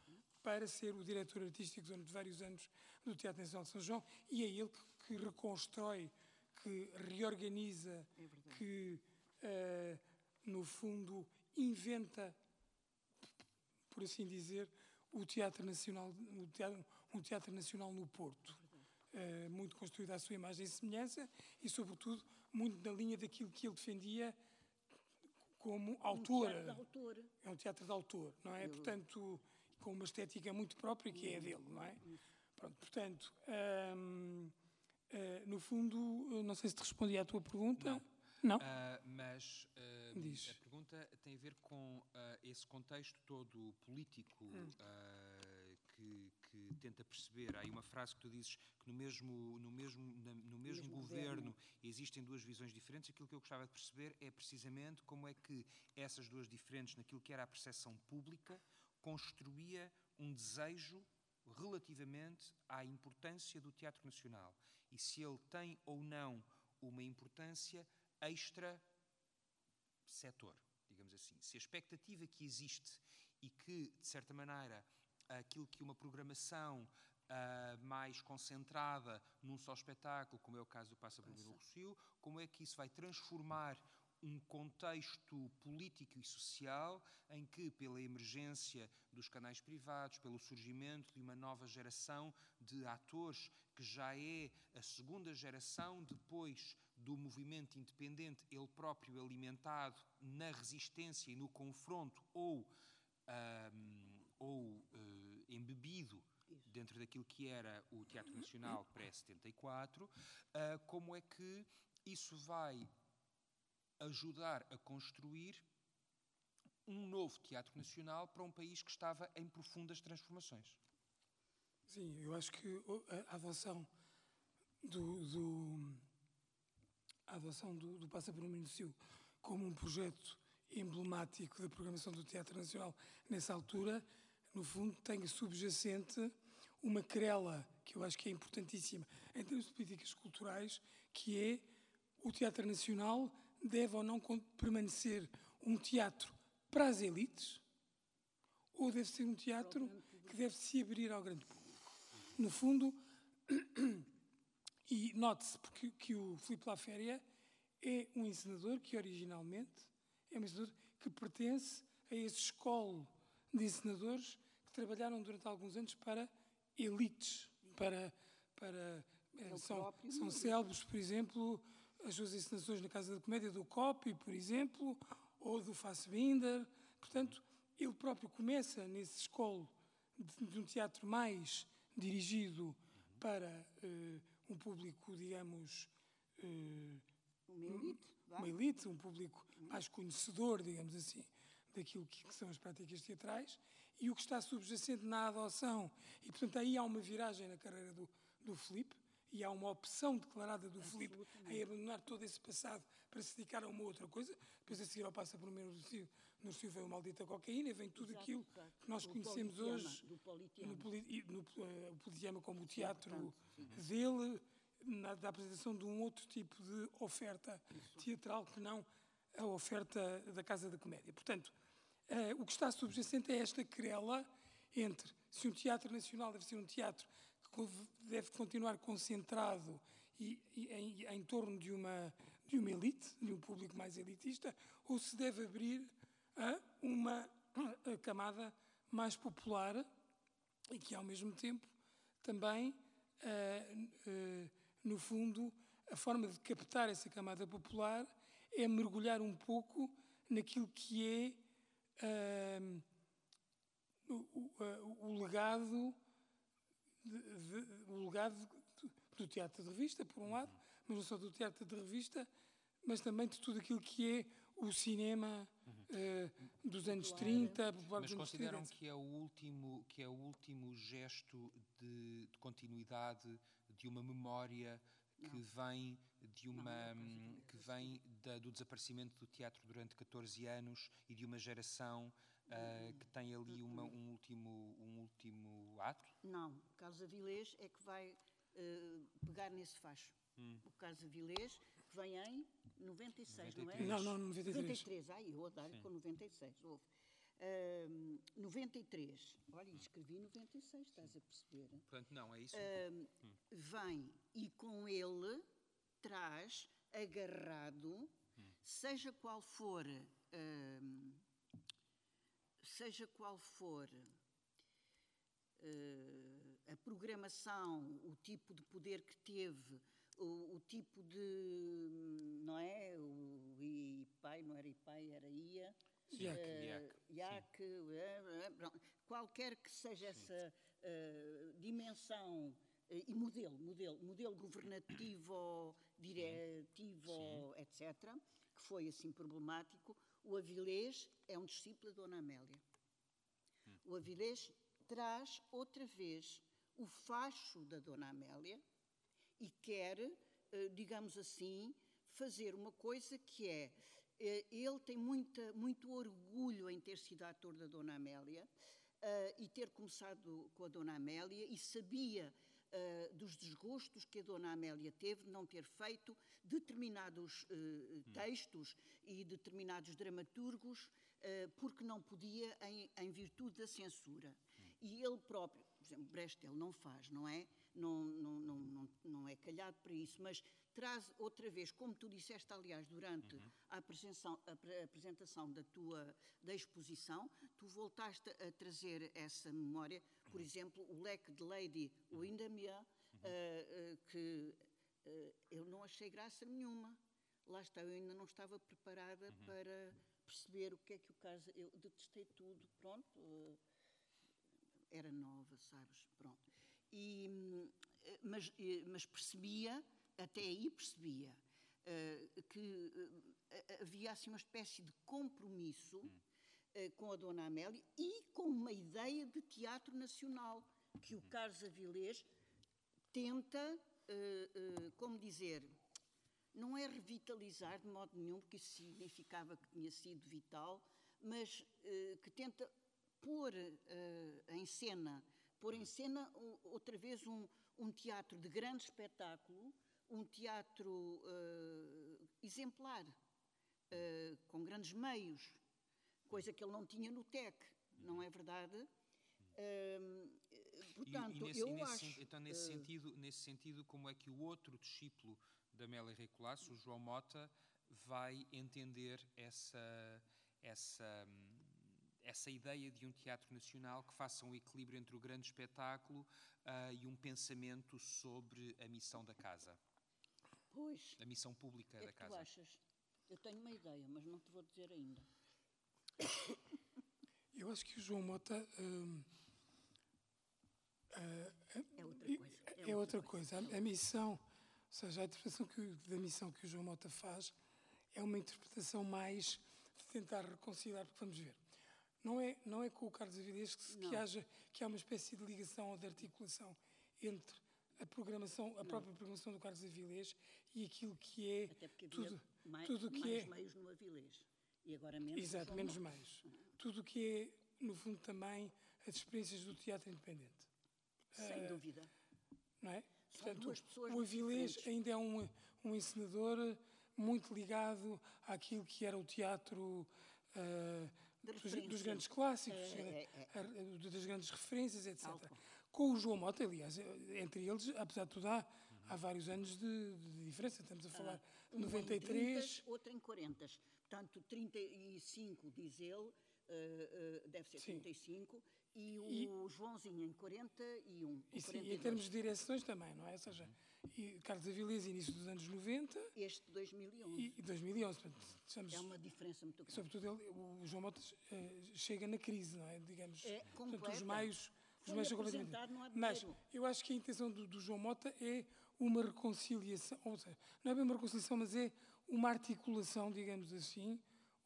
para ser o diretor artístico durante vários anos do Teatro Nacional de São João e é ele que, que reconstrói, que reorganiza, É que, uh, no fundo, inventa, por assim dizer, o Teatro Nacional, o teatro, um Teatro Nacional no Porto. Uh, muito construído à sua imagem e semelhança e, sobretudo, muito na linha daquilo que ele defendia como autor. Um autor. É um teatro de autor, não é? Eu... Portanto, com uma estética muito própria que é a dele, não é? Pronto, portanto, hum, uh, no fundo, não sei se te respondi à tua pergunta. Não. Não? Uh, mas uh, a pergunta tem a ver com esse contexto todo político hum. que, que, tenta perceber. Há aí uma frase que tu dizes que no mesmo, no mesmo, na, no mesmo, mesmo governo, governo existem duas visões diferentes. Aquilo que eu gostava de perceber é precisamente como é que essas duas diferentes, naquilo que era a percepção pública, construía um desejo relativamente à importância do Teatro Nacional e se ele tem ou não uma importância extra setor, digamos assim. Se a expectativa que existe e que, de certa maneira, aquilo que uma programação uh, mais concentrada num só espetáculo, como é o caso do Passa por no Rocio, como é que isso vai transformar um contexto político e social em que, pela emergência dos canais privados, pelo surgimento de uma nova geração de atores, que já é a segunda geração depois do movimento independente, ele próprio alimentado na resistência e no confronto ou, um, ou uh, embebido dentro daquilo que era o Teatro Nacional pré-74, uh, como é que isso vai ajudar a construir um novo teatro nacional para um país que estava em profundas transformações. Sim, eu acho que a adoção do, do a adoção do, do Passa por um Sil como um projeto emblemático da programação do Teatro Nacional nessa altura, no fundo, tem subjacente uma querela que eu acho que é importantíssima em termos de políticas culturais, que é o Teatro Nacional deve ou não permanecer um teatro para as elites ou deve ser um teatro que deve se abrir ao grande público. No fundo, e note-se porque que o Filipe Laféria é um encenador que originalmente é um encenador que pertence a esse escola de encenadores que trabalharam durante alguns anos para elites, para, para é são, são célebres, por exemplo, as suas encenações na Casa da Comédia do Copy, por exemplo, ou do Fassbinder. Portanto, ele próprio começa nesse escolo de, de um teatro mais dirigido para uh, um público, digamos, uh, uma, elite, uma elite, um público mais conhecedor, digamos assim, daquilo que, que são as práticas teatrais, e o que está subjacente na adoção. E, portanto, aí há uma viragem na carreira do, do Filipe, e há uma opção declarada do Filipe em abandonar todo esse passado para se dedicar a uma outra coisa. Depois a seguir ao passa por menos no Rio vem o maldita cocaína, vem tudo Exato, aquilo que nós Do conhecemos hoje no, poli- no, o Politeama como o teatro portanto, sim. dele, na, da apresentação de um outro tipo de oferta teatral que não a oferta da Casa da Comédia. Portanto, eh, o que está subjacente é esta querela entre se um teatro nacional deve ser um teatro deve continuar concentrado e, e em, em torno de uma, de uma elite, de um público mais elitista, ou se deve abrir a uma a camada mais popular e que, ao mesmo tempo, também, eh, eh, no fundo, a forma de captar essa camada popular é mergulhar um pouco naquilo que é eh, o, o- o legado de- de- o legado do- do teatro de revista, por um lado, mas não só do teatro de revista, mas também de tudo aquilo que é o cinema eh, dos anos 30, popular Mas dos anos consideram 30. que é o último, que é o último gesto de, de continuidade de uma memória que vem de uma hum, que vem da- do desaparecimento do teatro durante 14 anos e de uma geração ah, que tem ali uma- um último um último ato. Não, Carlos Avilés é que vai eh, pegar nesse facho. o Casa Vilês, que vem em 96, não é? 93. Não, não, 93. 93, ai, eu dar com 96, houve. Ahm, 93, olha, escrevi 96, estás a perceber? Portanto, não, é isso. Ahm, vem e com ele traz agarrado, seja qual for, ahm, seja qual for eh, a programação, o tipo de poder que teve, o, o tipo de, não é, o IPAI, não era IPAI, era IA, IAC. eh, IAC, IAC, pronto. qualquer que seja essa eh, dimensão e modelo, modelo, modelo governativo, diretivo, etc., que foi assim problemático, o Avilés é um discípulo da Dona Amélia. O Avilés traz outra vez o facho da Dona Amélia e quer, eh, digamos assim, fazer uma coisa que é. eh, Ele tem muita, muito orgulho em ter sido ator da Dona Amélia eh, e ter começado com a Dona Amélia e sabia eh, dos desgostos que a Dona Amélia teve de não ter feito determinados eh, textos e determinados dramaturgos eh, porque não podia em, em virtude da censura. E ele próprio, por exemplo, Brecht ele não faz, não é? Não, não, não, não, não é calhado para isso, mas traz outra vez, como tu disseste, aliás, durante a, apresentação, a pre- apresentação da tua da exposição, tu voltaste a trazer essa memória, por exemplo, o leque de Lady Windermere, eh, eh, que eh, eu não achei graça nenhuma. Lá está, eu ainda não estava preparada para perceber o que é que o caso. Eu detestei tudo, pronto. era nova, sabes? Pronto. E, hum, mas, mas percebia, até aí percebia, que havia assim uma espécie de compromisso eh, com a Dona Amélia e com uma ideia de teatro nacional que o Carlos Avilés tenta, eh, eh, como dizer, não é revitalizar de modo nenhum, porque isso significava que tinha sido vital, mas eh, que tenta pôr eh, em cena, pôr em cena outra vez um, um teatro de grande espetáculo, um teatro eh, exemplar, eh, com grandes meios, coisa que ele não tinha no TEC, não é verdade? Hum, eh, E- portanto, e nesse- eu e nesse acho. então, nesse, eh, sentido, nesse sentido, como é que o outro discípulo da Amélia Rei Colasso, o João Mota, vai entender essa, essa, essa ideia de um teatro nacional que faça um equilíbrio entre o grande espetáculo ah, e um pensamento sobre a missão da casa, Pois, a missão pública é da que tu casa. achas? Eu tenho uma ideia, mas não te vou dizer ainda. Eu acho que o João Mota hum, ah, É outra coisa. é outra coisa. A, a missão, ou seja, a interpretação que da missão que o João Mota faz é uma interpretação mais de tentar reconciliar, porque vamos ver. Não é, não é com o Carlos Avilés que, que, Não. haja, que há uma espécie de ligação ou de articulação entre a programação, a própria programação do Carlos Avilés e aquilo que é Até porque havia tudo, mais, tudo que mais é meios no Avilés. E agora menos. no Exato, menos meios. Tudo o que é, no fundo, também as experiências do teatro independente. Sem dúvida. Não é? São pessoas o Avilés diferentes. ainda é um, um encenador muito ligado àquilo que era o teatro ah, De dos, dos grandes clássicos, É, é, é. a- das grandes referências, etc. Qual. Com o João Mota, aliás, entre eles, apesar de tudo, há, há vários anos de, de diferença. Estamos a falar de em 93. 30, outro em 40. Portanto, 35, diz ele, eh, eh, deve ser Sim. 35, e o Joãozinho em 41. E, sim, e em 42. termos de direções também, não é? Ou seja, e Carlos Avilés, início dos anos 90 Este 2011. e, e 2011. Portanto, estamos, É uma diferença muito grande. sobretudo, ele, o João Mota eh, chega na crise, não é? Digamos, É portanto, os meios, os meios completamente. apresentado no Mas eu acho que a intenção do, do João Mota é uma reconciliação, ou seja, não é bem uma reconciliação, mas é uma articulação, digamos assim,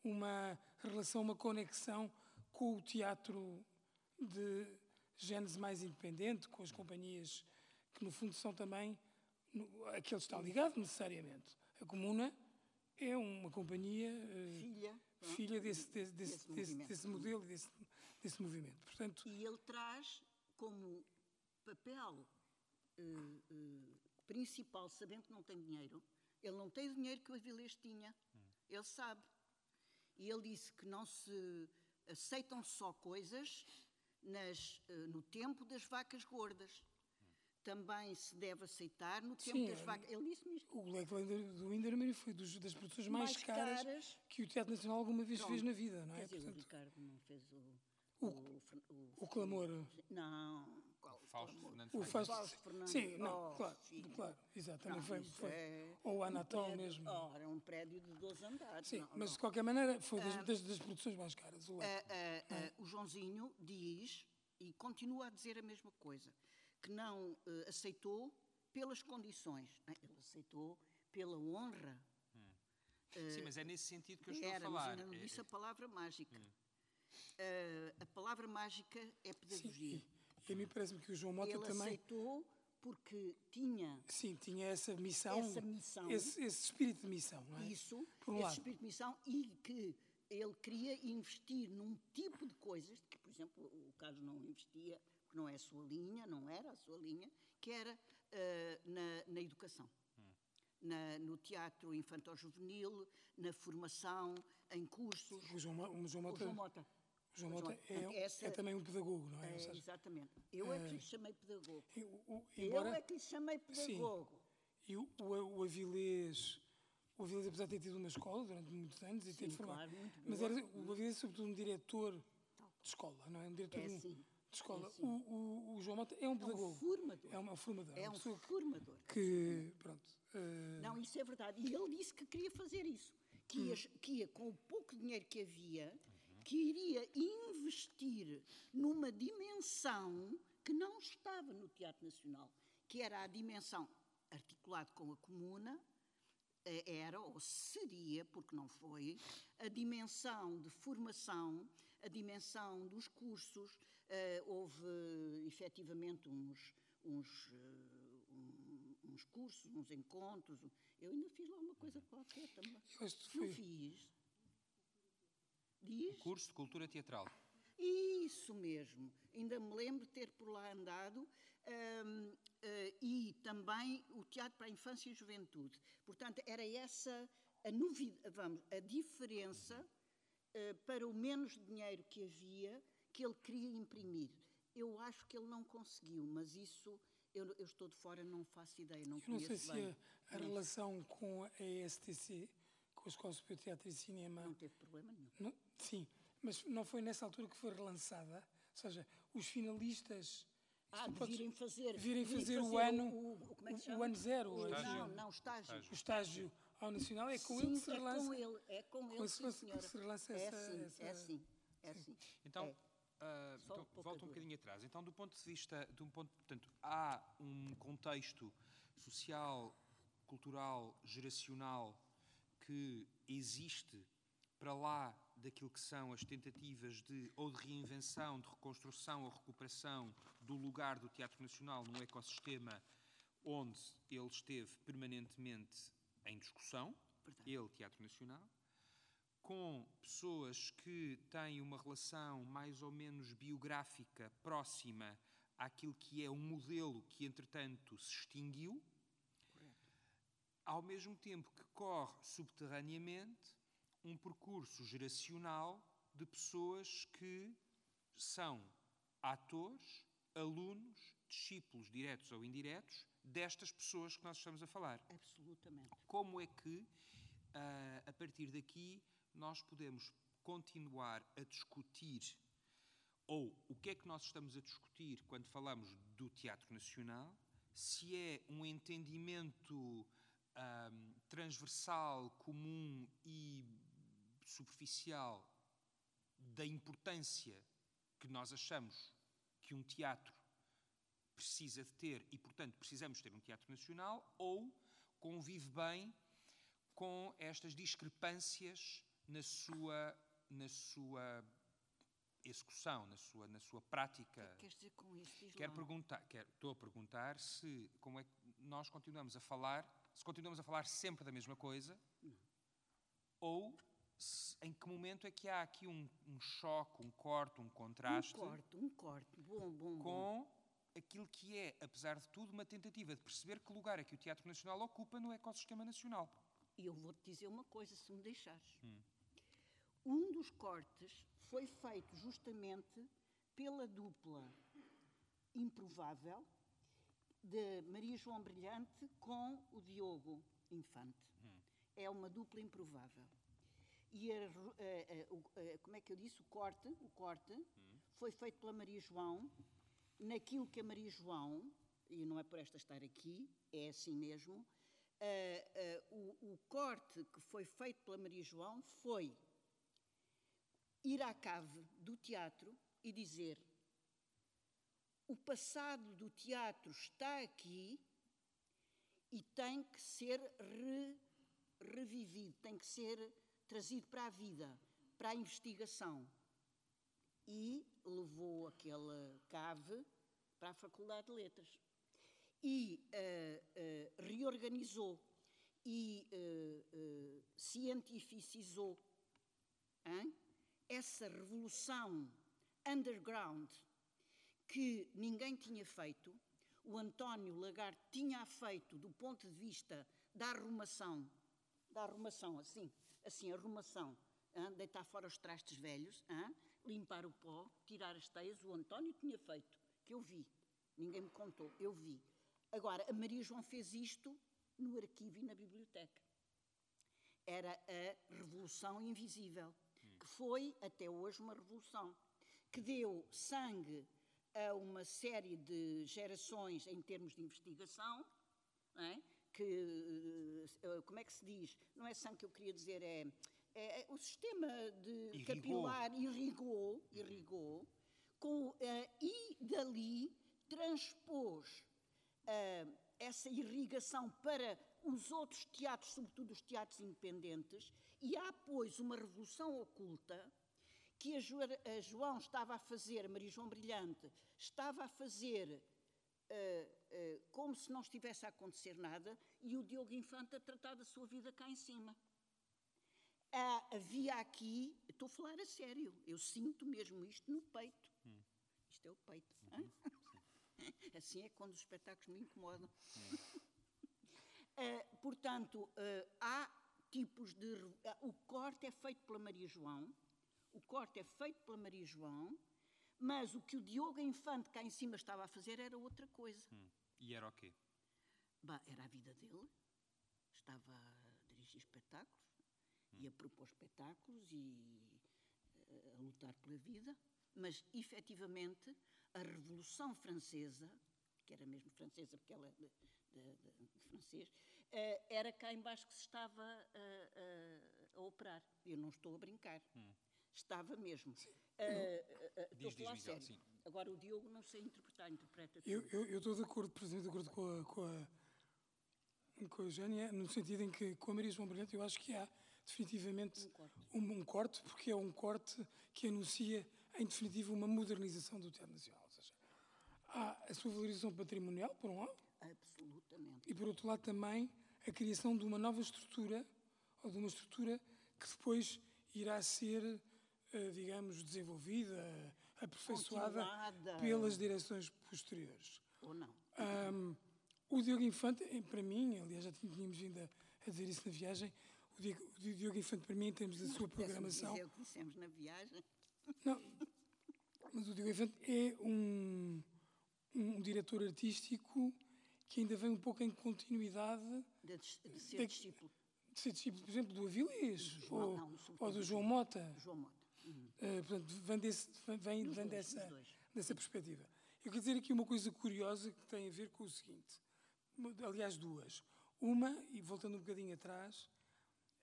uma relação, uma conexão com o teatro de gênese mais independente, com as companhias que no fundo são também no- a que ele está ligado necessariamente. A Comuna é uma companhia eh, Filha. pronto, filha desse, desse, desse, desse desse, modelo, desse, desse movimento. Portanto, E ele traz como papel eh, eh, principal, sabendo que não tem dinheiro, ele não tem o dinheiro que o Avilés tinha. Ele sabe. E ele disse que não se aceitam só coisas nas, eh, no tempo das vacas gordas. Também se deve aceitar no tempo Sim, das vacas. Ele disse-me isto. O Black Lander do Windermere foi dos- das produções mais, Mais caras, caras. que o Teatro Nacional alguma vez Pronto. fez na vida, não é? Quer dizer, o Portanto, Ricardo não fez o. O- o, Fer- o clamor. Não. Fausto? Fernandes O. Fausto. Fausto Fernandes. Sim, não, Oh, claro, filho. claro, Não, foi, foi. é Ou o um Anatol mesmo. Oh, era um prédio de 12 andares. Sim, não, mas não. de qualquer maneira foi das, Ah, das- das produções mais caras. O Ah, ah, ah, o Joãozinho diz, e continua a dizer a mesma coisa, que não eh, aceitou pelas condições. não é? Ele aceitou pela honra. Sim, mas é nesse sentido que eu estou Era, a mas falar. ainda não É- disse a palavra mágica. Hum. Ah, a palavra mágica é Sim, pedagogia. e, e a mim parece-me que o João Mota Ele também aceitou porque tinha sim, tinha essa missão, essa missão. esse, esse espírito de missão, não é? isso, Por um esse lado. espírito de missão, e que ele queria investir num tipo de coisas que, por exemplo, o Carlos não investia, porque não é a sua linha, não era a sua linha, que era eh, na, na educação. Na- no teatro infantil-juvenil, na formação, em cursos. O João, o João O Mota, João Mota. João Mota é, essa- é também um pedagogo, não é? É, seja, exatamente. Eu é que lhe chamei pedagogo. o- Eu embora, é que lhe chamei pedagogo. e o, o, o Avilés, o Avilés, apesar de ter tido uma escola durante muitos anos e ter Sim, formado, claro, muito mas era, o Avilés é sobretudo um diretor de escola, não é? Um diretor É de, sim, de escola. é sim. o, o, o João Mota é um É um pedagogo. formador. É um, é um formador. É um formador. que, pronto, eh, Não, isso é verdade. E ele disse que queria fazer isso. Que Hum. ia, que ia com o pouco dinheiro que havia, que iria investir numa dimensão que não estava no Teatro Nacional, que era a dimensão, articulado com a comuna, eh, era ou seria, porque não foi, a dimensão de formação, a dimensão dos cursos. eh, houve efetivamente uns, uns, eh, um- uns cursos, uns encontros. Eu ainda fiz lá uma coisa qualquer também. eu acho que Não fiz. Diz? Curso de Cultura Teatral. Isso mesmo. Ainda me lembro de ter por lá andado. hum, eh, e também o Teatro para a Infância e Juventude. Portanto, era essa a novidade, vamos, a diferença eh, para o menos dinheiro que havia que ele queria imprimir. Eu acho que ele não conseguiu, mas isso eu, eu estou de fora, não faço ideia, não eu não sei conheço se bem. a, a relação com a ESTC, com a Escola Superior de Teatro e Cinema, Não teve problema nenhum. não- sim, mas não foi nessa altura que foi relançada, ou seja, os finalistas Ah, de virem fazer, virem virem fazer o ano, o, o- como é o- ano zero, O-. Não, não, estágio. o estágio ao Nacional, é com sim, ele que se é relança. com ele, é com ele, como se sim, senhora. se relança é essa- assim, essa- é assim, é assim. Então, É. Só então volta um dor. bocadinho atrás. Então, do ponto de vista, de um ponto, portanto, há um contexto social, cultural, geracional que existe para lá daquilo que são as tentativas de ou de reinvenção, de reconstrução ou recuperação do lugar do Teatro Nacional num ecossistema onde ele esteve permanentemente em discussão, Verdade. ele, Teatro Nacional, com pessoas que têm uma relação mais ou menos biográfica próxima àquilo que é um modelo que, entretanto, se extinguiu, ao mesmo tempo que corre subterraneamente um percurso geracional de pessoas que são atores, alunos, discípulos diretos ou indiretos destas pessoas que nós estamos a falar Absolutamente. como é que, ah, a partir daqui, nós podemos continuar a discutir, ou o que é que nós estamos a discutir quando falamos do Teatro Nacional, se é um entendimento ahm, transversal, comum e superficial da importância que nós achamos que um teatro precisa de ter e, portanto, precisamos ter um teatro nacional, ou convive bem com estas discrepâncias na sua, na sua execução, na sua, na sua prática. O que queres dizer com isso? Diz Quero perguntar, quero, estou a perguntar se como é que nós continuamos a falar, se continuamos a falar sempre da mesma coisa, ou se- em que momento é que há aqui um, um choque, um corte, um Um contraste corte, um corte. Bom, bom, bom. com aquilo que é, apesar de tudo, uma tentativa de perceber que lugar é que o Teatro Nacional ocupa no ecossistema nacional. E eu vou-te dizer uma coisa, se me deixares. Um dos cortes foi feito justamente pela dupla improvável de Maria João Brilhante com o Diogo Infante. É uma dupla improvável. E a a- a- como é que eu disse? O corte, o corte foi feito pela Maria João naquilo que a Maria João, e não é por esta estar aqui, é assim mesmo, o, o corte que foi feito pela Maria João foi ir à cave do teatro e dizer o passado do teatro está aqui e tem que ser re- revivido, tem que ser trazido para a vida, para a investigação. E levou aquela cave para a Faculdade de Letras. E eh, eh, reorganizou e eh, cientificizou hein, essa revolução underground que ninguém tinha feito, o António Lagarde tinha feito do ponto de vista da arrumação, da arrumação, assim, assim, arrumação, hã, deitar fora os trastes velhos, hã, limpar o pó, tirar as teias, o António tinha feito, que eu vi, ninguém me contou, eu vi. Agora, a Maria João fez isto no arquivo e na biblioteca. Era a Revolução Invisível, que foi até hoje uma revolução, que deu sangue a uma série de gerações em termos de investigação, é? Que, eh, como é que se diz? Não é sangue que eu queria dizer, é, é- é o sistema de Irrigou. capilar irrigou, irrigou com, eh, e dali transpôs ah, essa irrigação para os outros teatros, sobretudo os teatros independentes, e há, pois, uma revolução oculta que a, Jo- a João estava a fazer, a Maria João Brilhante, estava a fazer ah, ah, como se não estivesse a acontecer nada, e o Diogo Infante a tratar da sua vida cá em cima. Ah, havia aqui, estou a falar a sério, eu sinto mesmo isto no peito. Isto é o peito. hã? Assim é quando os espetáculos me incomodam. Eh, portanto, eh, há tipos de. ah, O corte é feito pela Maria João, o corte é feito pela Maria João, mas o que o Diogo Infante cá em cima estava a fazer era outra coisa. E era o quê? Bah, era a vida dele. Estava a dirigir espetáculos e a propor espetáculos e eh, a lutar pela vida. Mas, efetivamente, a Revolução Francesa, que era mesmo francesa porque ela é de, de- de- de francês, eh, era cá embaixo que se estava a, a- a operar. Eu não estou a brincar. Estava mesmo. Eh, estou a Diz, diz, Miguel, sério. sim. Agora, o Diogo não sei interpretar, interpreta Eu, tudo. eu, eu estou de acordo, precisamente de acordo com a, com a, com a Eugénia, no sentido em que com a Maria João Brilhante eu acho que há definitivamente Um corte. um, um corte, porque é um corte que anuncia, em definitivo, uma modernização do Teatro Nacional. Ou seja, há a sua valorização patrimonial, por um lado, Absolutamente. e por outro lado também a criação de uma nova estrutura, ou de uma estrutura que depois irá ser, digamos, desenvolvida, aperfeiçoada Continuada. pelas direções posteriores. Ou não? Ahm, o Diogo Infante, eh, para mim, aliás, já tínhamos vindo a, a dizer isso na viagem, o Diogo, o Diogo Infante, para mim, em termos da sua programação, dizer o que dissemos na viagem. não, mas o Diogo Infante é um, um diretor artístico que ainda vem um pouco em continuidade De, de ser Da- discípulo de ser discípulo, por exemplo, do Avilés ou, não, ou do João. Mota. do João Mota. Eh, portanto, vem, desse, vem, vem, dessa, dessa perspectiva. Eu quero dizer aqui uma coisa curiosa que tem a ver com o seguinte. Aliás, duas. Uma, e voltando um bocadinho atrás,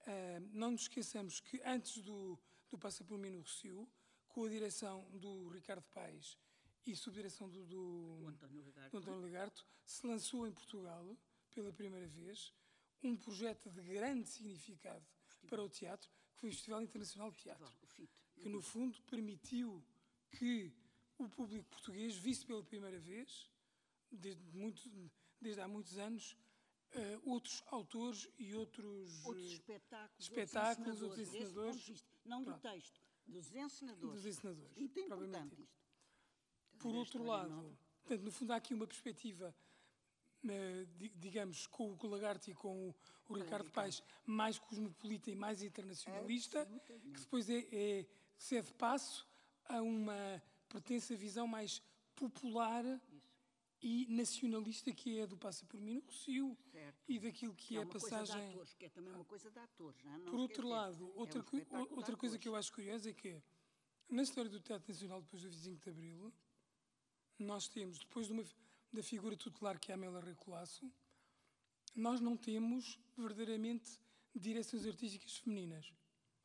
eh, não nos esqueçamos que antes do, do Passa por mim no com a direção do Ricardo Paes e subdireção do, do, O António Lagarde. do António se lançou em Portugal, pela primeira vez, um projeto de grande significado para o teatro, que foi o Festival Internacional de Teatro. Que no fundo permitiu que o público português visse pela primeira vez, desde, muito, desde há muitos anos, eh, outros autores e outros, Outros eh, espetáculos, espetáculos, outros de encenadores. vista. Não do Pronto. texto, dos encenadores. dos encenadores. Muito importante isto. Por outro lado, nova. Portanto, no fundo, há aqui uma perspectiva, eh, di- digamos, com o Lagarto e com o, o Ricardo Paes, mais cosmopolita e mais internacionalista, que depois é, é, cede passo a uma pertence a visão mais popular e nacionalista que é a do Passa por mim no Rocio e daquilo que é a coisa de passagem. atores, que é também uma coisa de atores. Não, é? Não Por outro lado, É um outra, espetáculo de outra coisa que eu acho curiosa é que, na história do Teatro Nacional, depois do 25 de Abril, nós temos, depois de uma, da figura tutelar que é a Amélia Recolasso, nós não temos verdadeiramente direções artísticas femininas.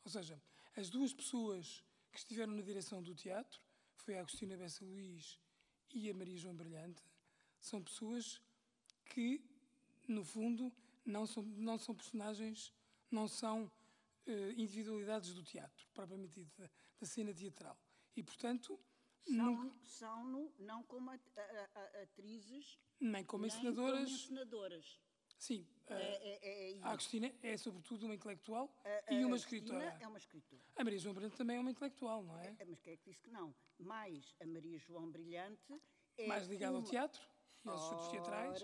Ou seja, as duas pessoas que estiveram na direção do teatro, foi a Agostina Bessa Luís e a Maria João Brilhante, são pessoas que, no fundo, não são, não são personagens, não são eh, individualidades do teatro, propriamente da, da cena teatral. E, portanto, São, são no- não como atrizes, nem como nem como encenadoras. Sim, É, eh, é, é, é a Agostina é, sobretudo, uma intelectual A- e uma escritora. É uma escritora. A Maria João Brilhante também é uma intelectual, não é? É, Mas quem é que disse que não? Mais a Maria João Brilhante é Mais ligada ao uma- teatro e aos estudos teatrais.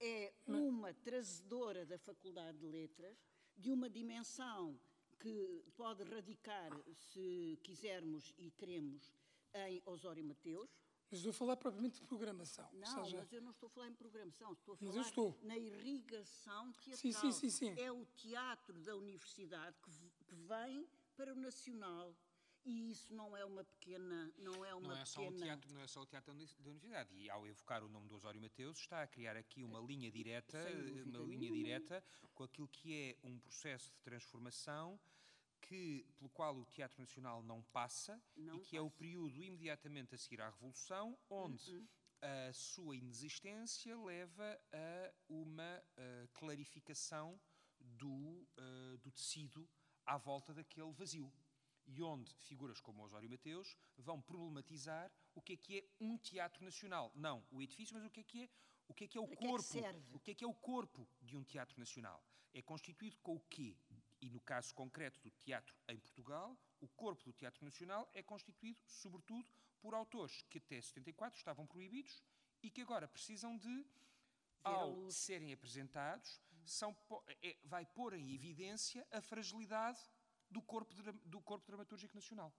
É uma trazedora da Faculdade de Letras de uma dimensão que pode radicar, se quisermos e queremos, em Osório Mateus. Mas estou a falar propriamente de programação. Não, seja, mas eu não estou a falar em programação, estou a falar eu estou. na irrigação teatral. Sim, sim, sim, sim. É o teatro da universidade que, vem para o nacional. E isso não é uma pequena. Não é uma Não é, só pequena. teatro, não é só o teatro da uni- da universidade. E ao evocar o nome do Osório Mateus, está a criar aqui uma linha direta, dúvida uma linha nenhuma. direta com aquilo que é um processo de transformação que, pelo qual o Teatro Nacional não passa Não e que é o passa. período imediatamente a seguir à Revolução, onde a sua inexistência leva a uma ah, clarificação do, ah, do tecido à volta daquele vazio. E onde figuras como Osório Mateus vão problematizar o que é que é um teatro nacional. Não o edifício, mas o que é que é o, que é, que é o Para que é que corpo. o que é que é o corpo de um teatro nacional? É constituído com o quê? E no caso concreto do teatro em Portugal, o corpo do Teatro Nacional é constituído, sobretudo, por autores que até 74 estavam proibidos e que agora precisam de, ao serem apresentados, são, é- vai pôr em evidência a fragilidade do corpo, do corpo dramatúrgico nacional.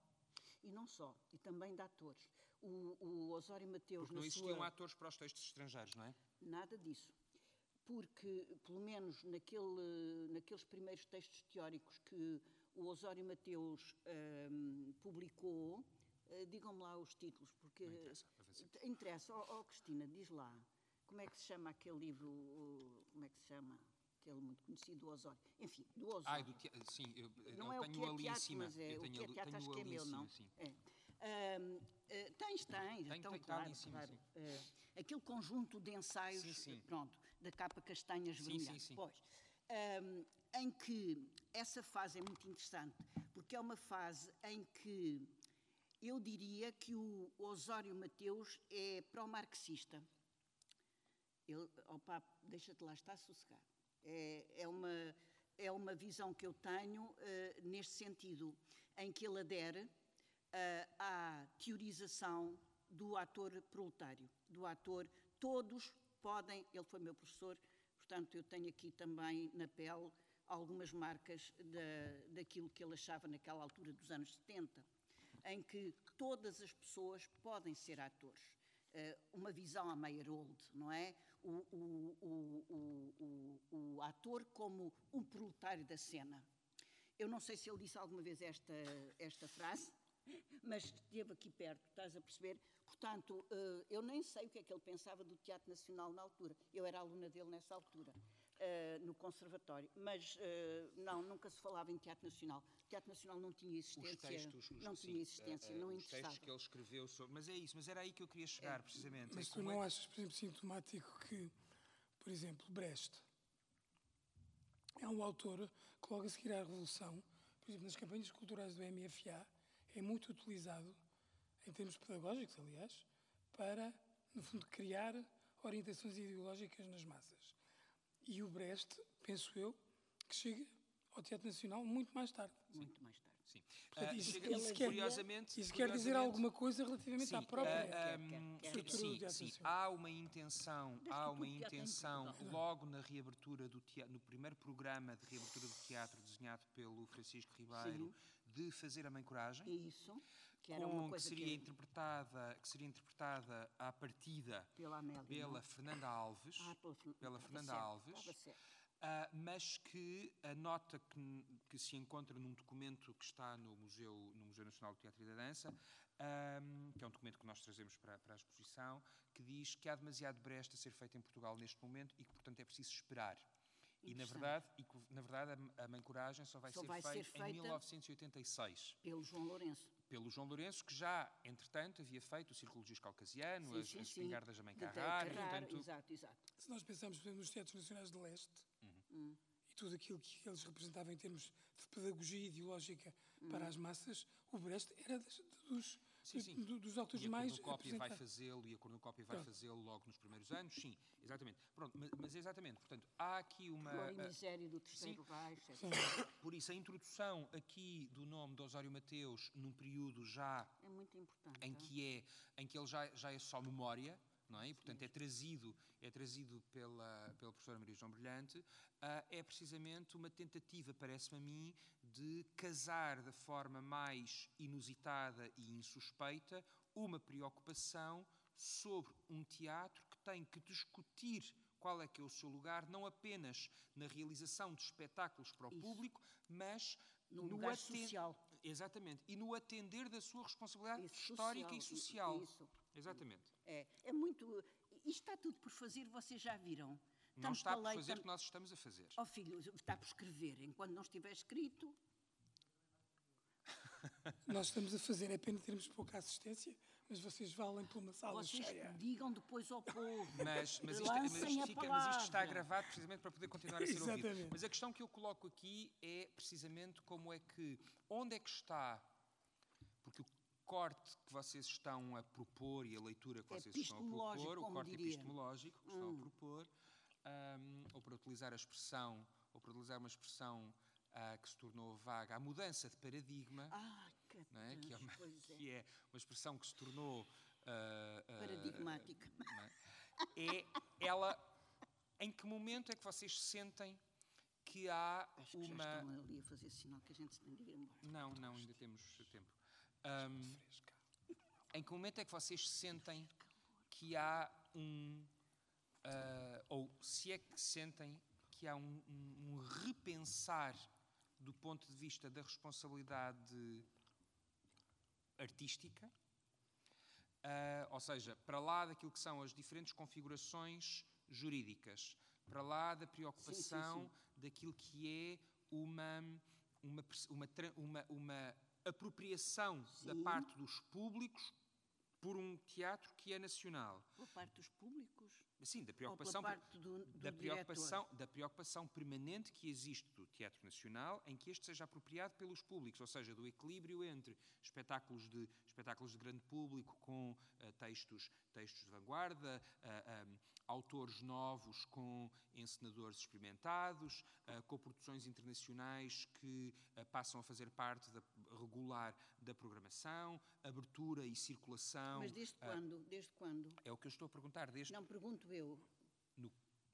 E não só, e também de atores. O, o Osório Mateus, Porque não existiam sua... atores para os textos estrangeiros, não é? Nada disso. Porque, pelo menos naquele, naqueles primeiros textos teóricos que o Osório Mateus hum, publicou, eh, digam-me lá os títulos, porque. Não interessa, para ver se- T- Interessa. Ó ó, Cristina, diz lá. Como é que se chama aquele livro? o- Como é que se chama? Aquele muito conhecido do Osório. Enfim, do Osório. Ai, do teatro, sim, eu, eu Não é o tenho que é ali teatro, em cima. mas é eu o tenho que é teatro, tenho acho que é meu, não? sim. É. Ahm, eh, tens, tens, Tem, então, tá claro, ali em cima, claro. sim. Eh, aquele conjunto de ensaios, Sim, sim. pronto, da capa castanha Sim, esverdeada. sim, sim. Pois, ahm, em que essa fase é muito interessante, porque é uma fase em que eu diria que o Osório Mateus é pró-marxista. Ele, opa, deixa-te lá estar sossegado. É, é, uma, é uma visão que eu tenho eh, neste sentido, em que ele adere eh, à teorização do ator proletário, do ator, todos podem, ele foi meu professor, portanto eu tenho aqui também na pele algumas marcas da, daquilo que ele achava naquela altura dos anos 70, em que todas as pessoas podem ser atores. Eh, uma visão a Meyerhold, não é? O, o, o, o, ator como um proletário da cena. Eu não sei se ele disse alguma vez esta, esta frase, mas esteve aqui perto, estás a perceber? Portanto, eh, eu nem sei o que é que ele pensava do Teatro Nacional na altura. Eu era aluna dele nessa altura, eh, no Conservatório. Mas eh, não, nunca se falava em Teatro Nacional. O Teatro Nacional não tinha Os existência. textos, os- não sim, tinha existência, eh, não os interessava. textos que ele escreveu sobre. Mas é isso, mas era aí que eu queria chegar, precisamente. Mas é tu é não que- achas, por exemplo, sintomático que, por exemplo, Brecht é um autor que logo a seguir à Revolução, por exemplo, nas campanhas culturais do MFA, é muito utilizado, em termos pedagógicos, aliás, para, no fundo, criar orientações ideológicas nas massas. E o Brecht, penso eu, que chega ao Teatro Nacional muito mais tarde. Muito mais tarde. Sim. Portanto, Ah, isso- chega- isso quer- curiosamente, Isso quer dizer curiosamente, alguma coisa relativamente Sim, à própria. hum, quer, sim. Estrutura do sim, Teatro sim. Nacional. há uma intenção, Desde há uma intenção Portugal. logo na reabertura do teatro, no primeiro programa de reabertura do teatro desenhado pelo Francisco Ribeiro, de fazer a Mãe Coragem, É isso, que era uma com, que coisa seria que interpretada, que seria interpretada à partida pela Amélia. pela não? Fernanda Alves, Ah, pela, pela Fernanda certo, Alves. ah, mas que a nota que, que se encontra num documento que está no Museu, no Museu Nacional do Teatro e da Dança, ahm, que é um documento que nós trazemos para, para a exposição, que diz que há demasiado brecha a ser feita em Portugal neste momento e que, portanto, é preciso esperar. E, na verdade, e na verdade a, a Mãe Coragem só vai, Só ser, vai ser feita em feita- 1986 Pelo João Lourenço. pelo João Lourenço, que já, entretanto, havia feito o Círculo Luís Caucasiano, Sim, as, sim, as sim. espingardas da Mãe e, Carrara, portanto, Exato, exato. Se nós pensarmos, por exemplo, nos teatros nacionais de leste Hum. e tudo aquilo que eles representavam em termos de pedagogia ideológica Hum. para as massas, o Brecht era das- dos, Sim, sim. do- dos autores e a mais cornucópia vai fazê-lo e a cornucópia vai fazê-lo logo nos primeiros anos, sim, exatamente. Pronto, mas, mas exatamente, portanto, há aqui uma... E ah, miséria do Terceiro Reich. etc. por isso, a introdução aqui do nome de Osório Mateus num período já É muito importante. em hein? que é em que ele já, já é só memória, não é? E, portanto, é trazido, é trazido pela, pela professora Maria João Brilhante, ah, é precisamente uma tentativa, parece-me a mim, de casar da forma mais inusitada e insuspeita uma preocupação sobre um teatro que tem que discutir qual é que é o seu lugar, não apenas na realização de espetáculos para o Isso. público, mas No lugar social. Exatamente. E no atender da sua responsabilidade Isso, histórica e social, social. Isso. Exatamente. É, é muito. Isto está tudo por fazer, vocês já viram. Não Tanto está por lei, fazer o tanto- que nós estamos a fazer. Ó filho, está por escrever. Enquanto não estiver escrito, Nós estamos a fazer, é pena termos pouca assistência, mas vocês valem por uma sala vocês cheia. digam depois ao povo. Mas, mas, isto, mas isto fica- mas isto está gravado precisamente para poder continuar a ser ouvido. Exatamente. Mas a questão que eu coloco aqui é precisamente como é que, onde é que está, porque o corte que vocês estão a propor e a leitura que É vocês estão a propor, o corte diria. Hum. epistemológico que estão a propor, ahm, ou para utilizar a expressão, ou para utilizar uma expressão ah, que se tornou vaga, a mudança de paradigma, Ah, que não é? Que, é uma, é. que é uma expressão que se tornou ah, ah, Paradigmática. é? é ela. Em que momento é que vocês sentem que há Acho que já uma. estão ali a fazer sinal que a gente se tem de ir embora. Não, não, ainda temos tempo. Ahm, em que momento é que vocês sentem que há um. ah, ou se é que sentem que há um, um- um repensar do ponto de vista da responsabilidade artística, ah, ou seja, para lá daquilo que são as diferentes configurações jurídicas, para lá da preocupação daquilo que é uma, uma, uma, uma, uma apropriação da Sim. parte dos públicos por um teatro que é nacional. Por parte dos públicos? Sim, da preocupação, do, do da, preocupação, da preocupação permanente que existe do Teatro Nacional em que este seja apropriado pelos públicos, ou seja, do equilíbrio entre espetáculos de, espetáculos de grande público com ah, textos, textos de vanguarda, ah, ah, autores novos com encenadores experimentados, ah, coproduções internacionais que passam a fazer parte da, regular da programação, abertura e circulação. Mas desde ah, quando? Desde quando? é o que eu estou a perguntar, desde Não pergunto eu. no,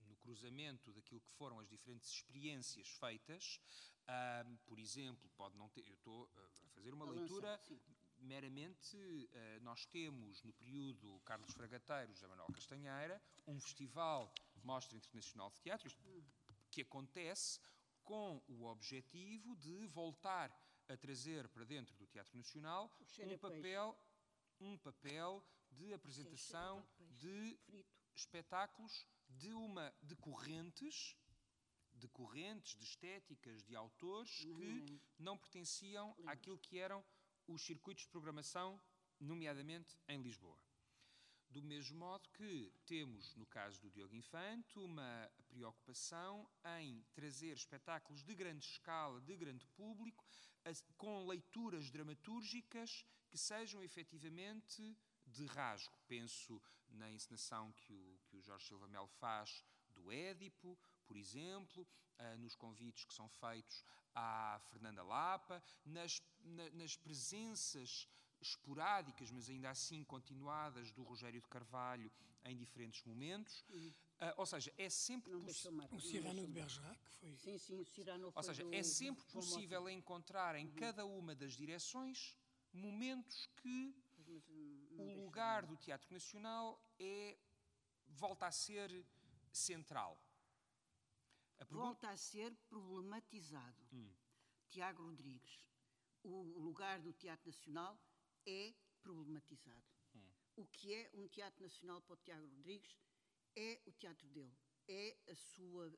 no cruzamento daquilo que foram as diferentes experiências feitas, ahm, por exemplo, pode não ter, eu estou ah, a fazer uma leitura sim. meramente, ah, nós temos no período Carlos Fragateiros, José Manuel Castanheira, um festival Mostra Internacional de Teatro, isto Hum. que acontece com o objetivo de voltar a trazer para dentro do Teatro Nacional um peixe. papel, um papel de apresentação peixe. de espetáculos de uma de correntes de correntes, de estéticas, de autores que não pertenciam àquilo que eram os circuitos de programação, nomeadamente em Lisboa. Do mesmo modo que temos, no caso do Diogo Infante, uma preocupação em trazer espetáculos de grande escala, de grande público, com leituras dramatúrgicas que sejam efetivamente de rasgo. Penso na encenação que o, que o Jorge Silva Melo faz do Édipo, por exemplo, uh, nos convites que são feitos à Fernanda Lapa, nas, na, nas presenças esporádicas, mas ainda assim continuadas, do Rogério de Carvalho em diferentes momentos. Uhum. Uh, ou seja, é sempre possível. O Cyrano de Bergerac foi. Sim, sim, o Cyrano Ou seja, do, é sempre possível encontrar em uhum. cada uma das direções momentos que o lugar do Teatro Nacional é volta a ser central. A Volta a ser problematizado. Hum. Tiago Rodrigues, o lugar do Teatro Nacional é problematizado. Hum. O que é um Teatro Nacional para o Tiago Rodrigues é o teatro dele, é a sua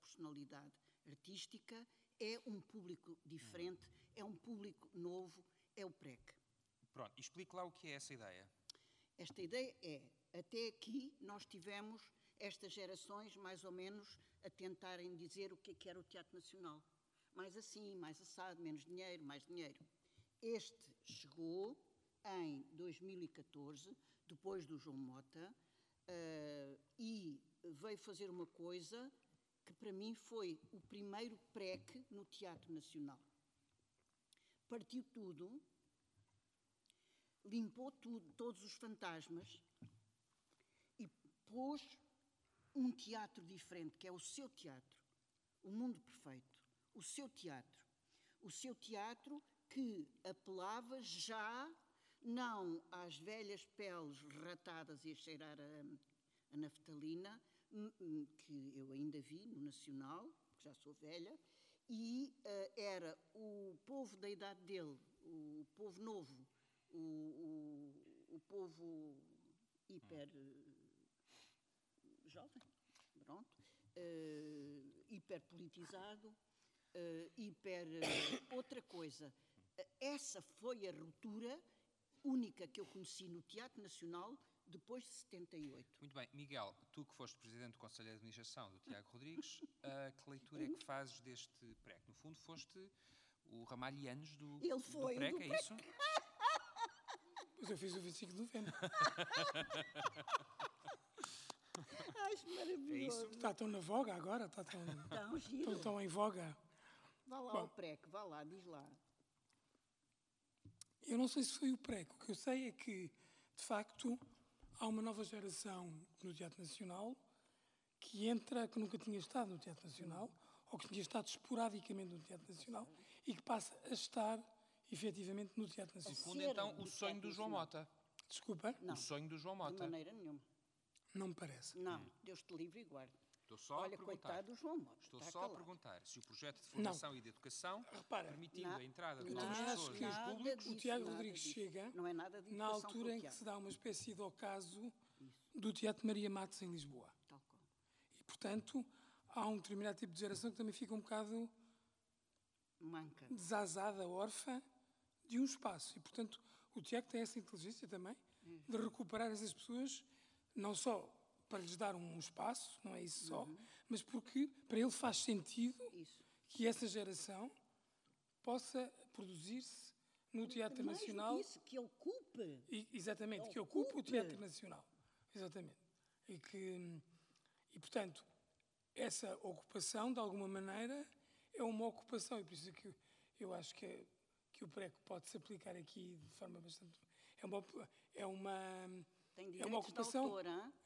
personalidade artística, é um público diferente, é um público novo, é o PREC. Pronto, explique lá o que é essa ideia. Esta ideia é, até aqui nós tivemos estas gerações mais ou menos a tentarem dizer o que, é que era o Teatro Nacional. Mais assim, mais assado, menos dinheiro, mais dinheiro. Este chegou em 2014, depois do João Mota, uh, e veio fazer uma coisa que para mim foi o primeiro PREC no Teatro Nacional. Partiu tudo, limpou tudo, todos os fantasmas e pôs um teatro diferente, que é o seu teatro, o mundo perfeito, o seu teatro. O seu teatro que apelava já não às velhas peles ratadas e a cheirar a, a naftalina, que eu ainda vi no Nacional, porque já sou velha, e uh, era o povo da idade dele, o povo novo, o, o, o povo hiper jovem, pronto, uh, hiper politizado, uh, hiper outra coisa. Essa foi a ruptura única que eu conheci no Teatro Nacional depois de 78. Muito bem. Miguel, tu que foste presidente do Conselho de Administração do Tiago Rodrigues, uh, que leitura é que fazes deste PREC? No fundo, foste o Ramalhianos do, Ele foi do PREC, do é isso? Pois eu fiz o 25 de novembro. Acho maravilhoso. É está tão na voga agora? Está tão, tão, tão, tão em voga? Vá lá Bom, ao PREC, vá lá, diz lá. Eu não sei se foi o PREC. O que eu sei é que, de facto, há uma nova geração no Teatro Nacional que entra, que nunca tinha estado no Teatro Nacional, ou que tinha estado esporadicamente no Teatro Nacional, e que passa a estar, efetivamente, no Teatro Nacional. Segundo, então, o sonho do João Mota. Desculpa? Não, o sonho do João Mota. De maneira nenhuma. Não me parece. Não. Deus te livre e guarde. Estou só Olha, a perguntar. coitado do João Mota. Estou só calado. a perguntar se o projeto de formação não. e de educação, Repara, permitindo na, a entrada de todas as pessoas nos públicos, disso, o Tiago Rodrigues disso. chega não é nada de na altura em que se dá uma espécie de ocaso Isso. do Teatro Maria Matos em Lisboa. Tal qual. E, portanto, há um determinado tipo de geração que também fica um bocado Manca. desazada, órfã de um espaço. E, portanto, o Tiago tem essa inteligência também de recuperar essas pessoas, não só para lhes dar um espaço, não é isso só, uhum. mas porque para ele faz sentido isso. que essa geração possa produzir-se no Teatro Mais Nacional. Isso, que ocupe. E, exatamente, que ocupe. ocupe o Teatro Nacional. Exatamente. E que, e portanto, essa ocupação, de alguma maneira, é uma ocupação, e por isso é que eu acho que, que o PRECO pode se aplicar aqui de forma bastante. É uma. É uma tem é uma ocupação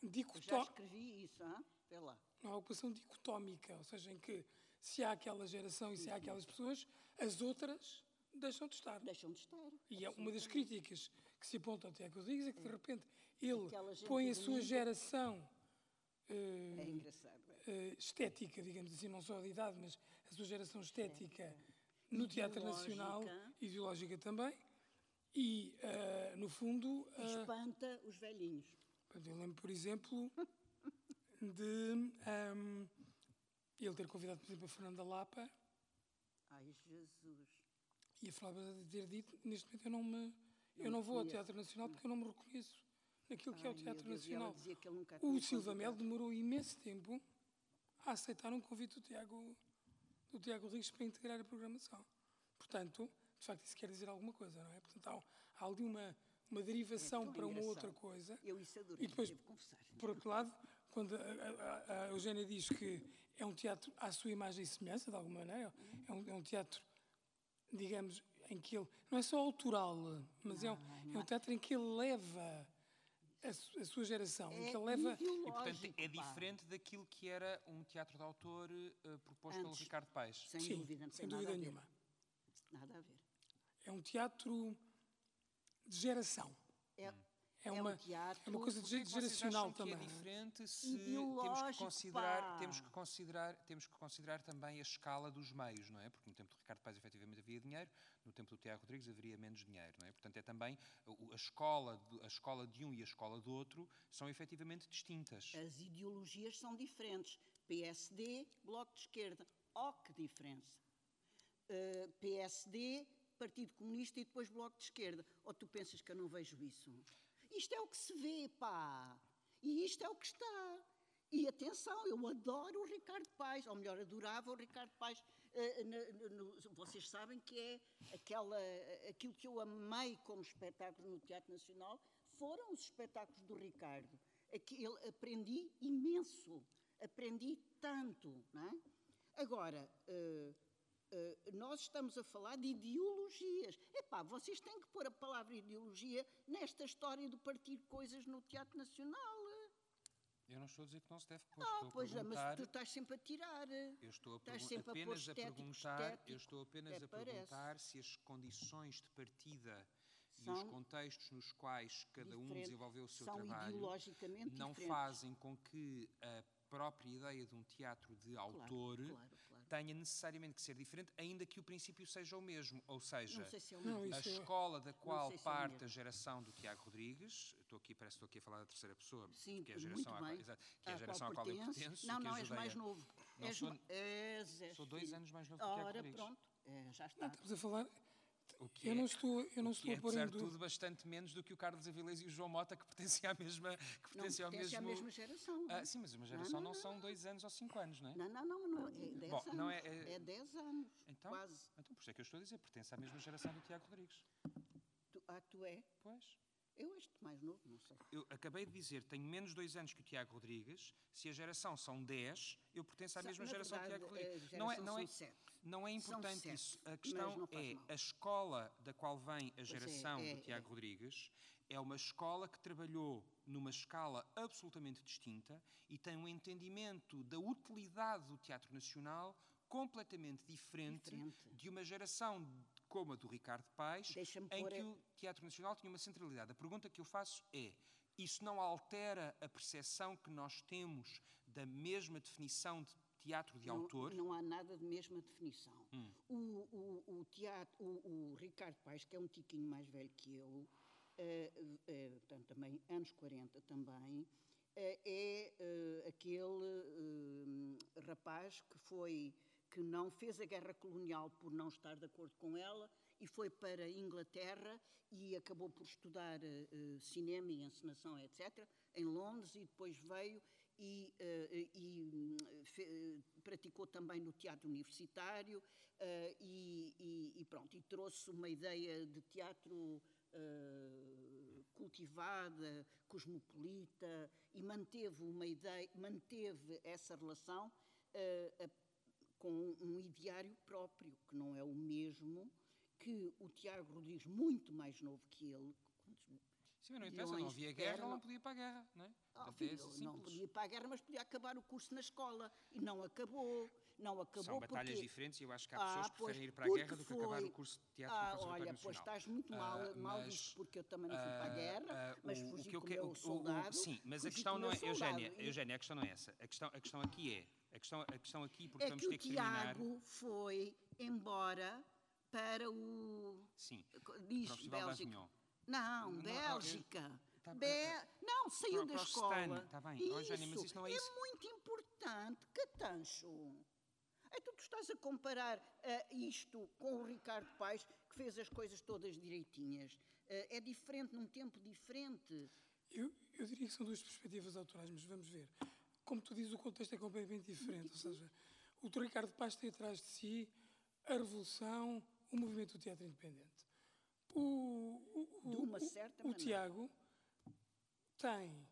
dicotómica. Já escrevi isso, hein? Vê lá. É uma ocupação dicotómica, ou seja, em que se há aquela geração e se há aquelas pessoas, as outras deixam de estar. Deixam de estar. E é uma das críticas que se aponta ao Tiago Rodrigues é que, de repente, ele põe a sua geração uh, é uh, estética, digamos assim, não só de idade, mas a sua geração estética é. no Teatro Nacional, ideológica também, e, uh, no fundo. Uh, Espanta os velhinhos. Eu lembro, por exemplo, de um, ehm, ele ter convidado, por exemplo, a Fernanda Lapa. Ai, Jesus. E a Flávia ter dito: neste momento eu não me. Eu não vou ao Teatro Nacional porque eu não me reconheço naquilo Ai, que é o Teatro Deus, Nacional. o Silva Mel demorou imenso tempo a aceitar um convite do Tiago, do Tiago Rodrigues para integrar a programação. Portanto, de facto isso quer dizer alguma coisa, não é? Portanto, há, há ali uma, uma derivação é para uma outra coisa. Eu isso adorei, e depois, devo confessar. por outro lado, quando a, a, a Eugénia diz que é um teatro à sua imagem e semelhança, de alguma maneira, é um, é um teatro, digamos, em que ele. Não é só autoral, mas é, um, é um teatro em que ele leva a, su- a sua geração, em que ele leva. E, portanto, é pá. diferente daquilo que era um teatro de autor eh, proposto pelo Antes. Ricardo Paes. Sem Sim, dúvida, não sem nada dúvida a ver. nenhuma. Nada a ver. É um teatro de geração. É, É, é uma, um teatro. é uma coisa de, geracional acham também. que é é? diferente se temos que considerar temos que considerar temos que considerar também a escala dos meios não é porque no tempo do Ricardo Paes efetivamente havia dinheiro no tempo do Tiago Rodrigues haveria menos dinheiro não é portanto é também a escola de, a escola de um e a escola do outro são efetivamente distintas As ideologias são diferentes. PSD, Bloco de Esquerda. Oh, que diferença. Uh, PSD, Partido Comunista e depois Bloco de Esquerda. Ou tu pensas que eu não vejo isso? Isto é o que se vê, pá. E isto é o que está. E atenção, eu adoro o Ricardo Paes, ou melhor, adorava o Ricardo Paes. eh, no- vocês sabem que é aquela, aquilo que eu amei como espetáculo no Teatro Nacional foram os espetáculos do Ricardo. Aquilo, aprendi imenso, aprendi tanto. Não é? Agora, eh, eh, nós estamos a falar de ideologias. Epá, vocês têm que pôr a palavra ideologia nesta história de partir coisas no Teatro Nacional. eu não estou a dizer que não se deve pôr Ah, estou a pois é, mas tu estás sempre a tirar. Eu estou a Estás sempre a pôr apenas a, estético, perguntar, estético. eu estou apenas Até a perguntar se as condições de partida e os contextos nos quais cada um desenvolveu o seu trabalho não diferentes. fazem com que a própria ideia de um teatro de autor claro, claro. Tenha necessariamente que ser diferente, ainda que o princípio seja o mesmo. Ou seja, Não se é Não, a é- escola da qual se é parte mesmo. a geração do Tiago Rodrigues, estou aqui, parece que estou aqui a falar da terceira pessoa, Sim, que é a geração, qual- bem. que é a geração à qual eu pertences. pertenço. Não, não, és mais novo. Não és, sou- ma- és, és Sou dois filho. anos mais novo que o Tiago Ora, Rodrigues. pronto, é, já Não, está. estamos a falar. O que Eu é- não estou, eu não estou é, a pôr em apesar de tudo, bastante menos do que o Carlos Avilés e o João Mota, que pertencem à mesma, que Não pertencem ao pertence à mesmo... mesma geração. Ah, sim, mas uma geração não, não, são dois anos ou cinco anos, não é? Não, não, não, não, é 10 Bom, anos. não é- é- É 10 anos, Então, quase. então, por isso é que eu estou a dizer, pertence à mesma geração do Tiago Rodrigues. Tu, ah, tu é? Pois. Eu este mais novo, não sei. Eu acabei de dizer, tenho menos dois anos que o Tiago Rodrigues. Se a geração são 10, eu pertenço à mesma na geração verdade, do Tiago Rodrigues. Não é, geração não, é, não é importante sete, isso. A questão é mal. a escola da qual vem a é, geração é, do Tiago é. Rodrigues é uma escola que trabalhou numa escala absolutamente distinta e tem um entendimento da utilidade do teatro nacional completamente diferente, Diferente. de uma geração como a do Ricardo Paes, em que a- o Teatro Nacional tinha uma centralidade. A pergunta que eu faço é: isso não altera a percepção que nós temos da mesma definição de teatro de não, autor? Não há nada de mesma definição. Hum. O, o, o teatro, o, o Ricardo Paes, que é um tiquinho mais velho que eu, eh, eh, portanto, também anos 40 também, eh, é aquele rapaz que foi que não fez a guerra colonial por não estar de acordo com ela e foi para a Inglaterra e acabou por estudar eh, cinema e encenação, etc., em Londres e depois veio e, eh, e, fe- praticou também no teatro universitário eh, e, e- e pronto, e trouxe uma ideia de teatro cultivada, cosmopolita e manteve uma ideia, manteve essa relação a- com um ideário próprio, que não é o mesmo que o Tiago Rodrigues, muito mais novo que ele. Sim, mas não interessa, não havia guerra, ele não podia ir para a guerra, não é? Ah, filho, não podia ir para a guerra, mas podia acabar o curso na escola. E não acabou. Não acabou São batalhas porque... diferentes e eu acho que há Ah, pessoas que pois, preferem ir para a guerra do que acabar foi- o curso de teatro Ah, no olha, pois estás muito mal, Ah, mal mas, visto, porque eu também não fui para a Ah, guerra, ah, mas o- o fugi que eu com o que- meu o- o- o- soldado. Sim, mas a fugi questão o não é, soldado Eugénia, Eugénia, a questão não é essa. A questão, a questão aqui é, a questão, a questão aqui, porque É vamos que ter o que terminar... Tiago foi embora para o... Sim, Diz para o Bélgica. Não, Não, Bélgica. Tá- Bé- Não, saiu da o escola. Stan, tá bem. Eugénia, mas isso não é isso. muito importante. Catancho. Então tu estás a comparar ah, isto com o Ricardo Paes, que fez as coisas todas direitinhas. Ah, é diferente, num tempo diferente. Eu, eu diria que são duas perspectivas autorais, mas vamos ver. Como tu dizes, o contexto é completamente diferente. Ou seja, o. Ricardo Paz tem atrás de si a revolução, o movimento do teatro independente. O, o, De o- uma o- certa o maneira. Tiago tem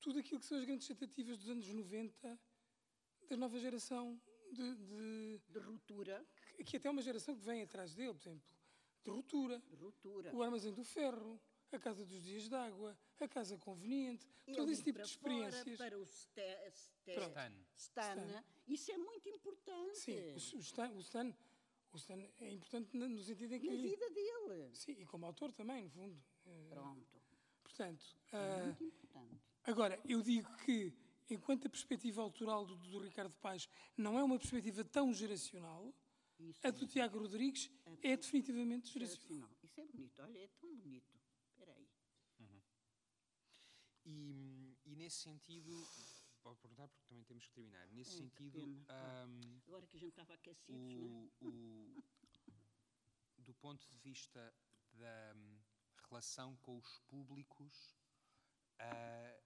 tudo aquilo que são as grandes tentativas dos anos 90 da nova geração de, de- De ruptura, que- que até é uma geração que vem atrás dele, por exemplo, de ruptura, de ruptura. o armazém do ferro, a casa dos dias d'água, a casa conveniente, Ele todo esse tipo para de fora, experiências. para o ste, ste, Pronto. Stan. Stan. Isso é muito importante Sim, o, o Stan, o, Stan, o Stan é importante no sentido em que. na vida dele. Sim, e como autor também, no fundo. Eh, Pronto. Portanto, É ah, muito importante. agora, eu digo que, enquanto a perspectiva autoral do, do Ricardo Paes não é uma perspectiva tão geracional, Isso a do Tiago Rodrigues é definitivamente geracional. geracional. Isso é bonito. Olha, é tão bonito. Espera aí. E, e nesse sentido, vou perguntar porque também temos que terminar. Nesse É, sentido, ahm, Agora que a gente estava aquecidos, não é? o, o- do ponto de vista da hum, relação com os públicos, ah,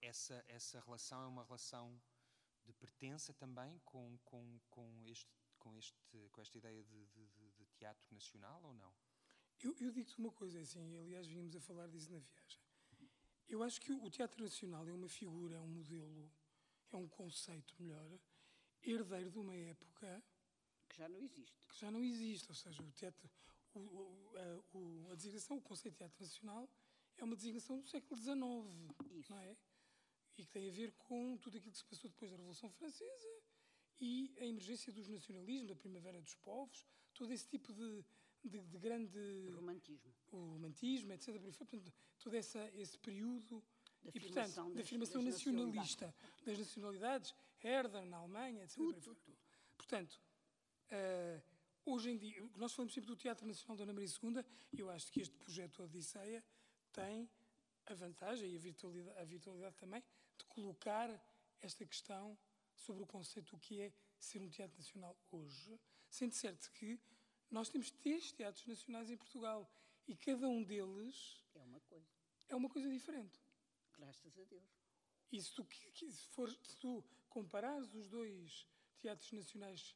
essa, essa relação é uma relação de pertença também com, com, com, este, com, este, com esta ideia de, de- de- teatro nacional ou não? Eu, eu digo-te uma coisa, assim, e aliás vínhamos a falar disso na viagem. Eu acho que o, o Teatro Nacional é uma figura, é um modelo, é um conceito melhor, herdeiro de uma época Que já não existe. que já não existe. Ou seja, o teatro, o- o- a, o- a designação, o conceito de teatro nacional é uma designação do século XIX, Isso. não é? E que tem a ver com tudo aquilo que se passou depois da Revolução Francesa e a emergência dos nacionalismos, da Primavera dos Povos, todo esse tipo de, de, de grande Romantismo. o romantismo, etc. Portanto, todo essa, esse período Da e, portanto, afirmação da afirmação das nacionalista das nacionalidades, Herder na Alemanha, etc. aí Tudo, fora. Portanto, eh, hoje em dia, nós falamos sempre do Teatro Nacional Dona Maria II, e eu acho que este projeto Odisseia tem a vantagem e a virtualidade, a virtualidade também de colocar esta questão sobre o conceito do que é ser um teatro nacional hoje, sendo certo que nós temos três teatros nacionais em Portugal e cada um deles É uma coisa. é uma coisa diferente. Graças a Deus. E se tu, se for, se tu comparares os dois teatros nacionais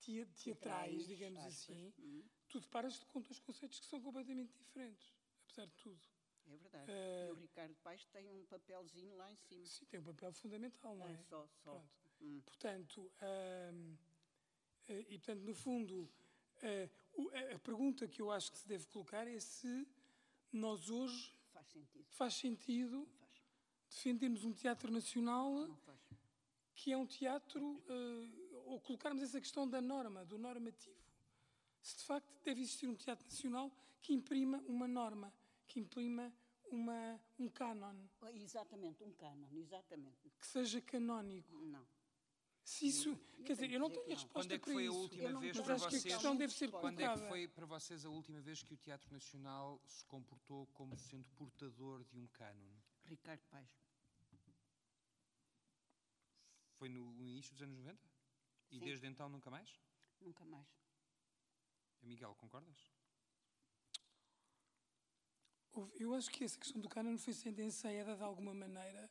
tea- teatrais, digamos aspas, assim, hum. tu deparas com dois conceitos que são completamente diferentes, apesar de tudo. É verdade. Eh, E o Ricardo Paes tem um papelzinho lá em cima. Sim, tem um papel fundamental, não é? É só, só. Pronto. Hum. Portanto, ahm, eh, e portanto, no fundo, eh, o- a- pergunta que eu acho que se deve colocar é se nós hoje Faz sentido. faz sentido faz. defendermos um teatro nacional que é um teatro, eh, ou colocarmos essa questão da norma, do normativo. Se de facto deve existir um teatro nacional que imprima uma norma, que imprima uma, um cânon, Oh, Exatamente, um cânon, exatamente. que seja canónico. Não. Se isso, Eu quer dizer, eu não tenho a que não. resposta Quando é que foi a última vez para acho que a vocês? questão deve ser Quando Quando é que foi para vocês a última vez que o Teatro Nacional se comportou como sendo portador de um cânon? Ricardo Paes. Foi no início dos anos 90? E Sim. desde então nunca mais? Nunca mais. Miguel, concordas? Eu acho que essa questão do cânon foi sendo ensaiada de alguma maneira,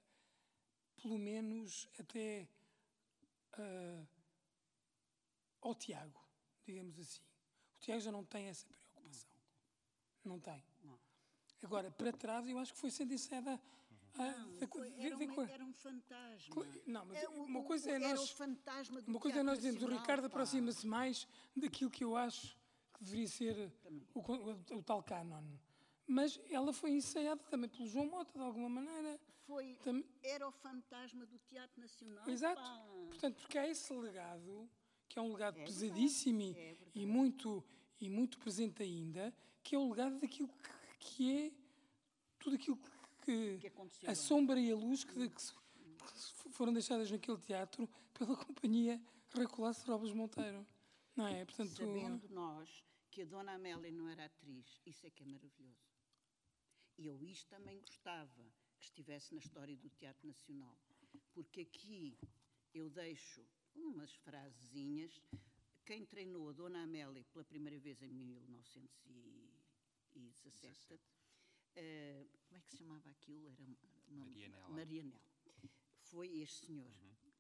pelo menos até ah, ao Tiago, digamos assim. O Tiago já não tem essa preocupação. Não tem. Não. Agora, para trás, eu acho que foi sendo ensaiada. da co- Foi- de- era, de uma- era um fantasma. Não, mas É o- uma coisa é nós. Uma coisa é nós dizermos, o Ricardo aproxima-se mais daquilo que eu acho que deveria ser o, o- o tal cânon. Mas ela foi ensaiada também pelo João Mota, de alguma maneira. Foi, Tam- era o fantasma do Teatro Nacional. Exato. pá. Portanto, porque há esse legado, que é um legado É pesadíssimo e- é e, muito, e muito presente ainda, que é o legado daquilo que, que é tudo aquilo que, Que a sombra e a luz que, que foram deixadas naquele teatro pela companhia Recolasso Robles Monteiro. Não é? Portanto, Sabendo nós que a Dona Amélia não era atriz, isso é que é maravilhoso. E eu isto também gostava que estivesse na história do Teatro Nacional, porque aqui eu deixo umas frasezinhas. Quem treinou a Dona Amélia pela primeira vez em 1917, eh, como é que se chamava aquilo? Era uma- Marianela. Marianela. Foi este senhor.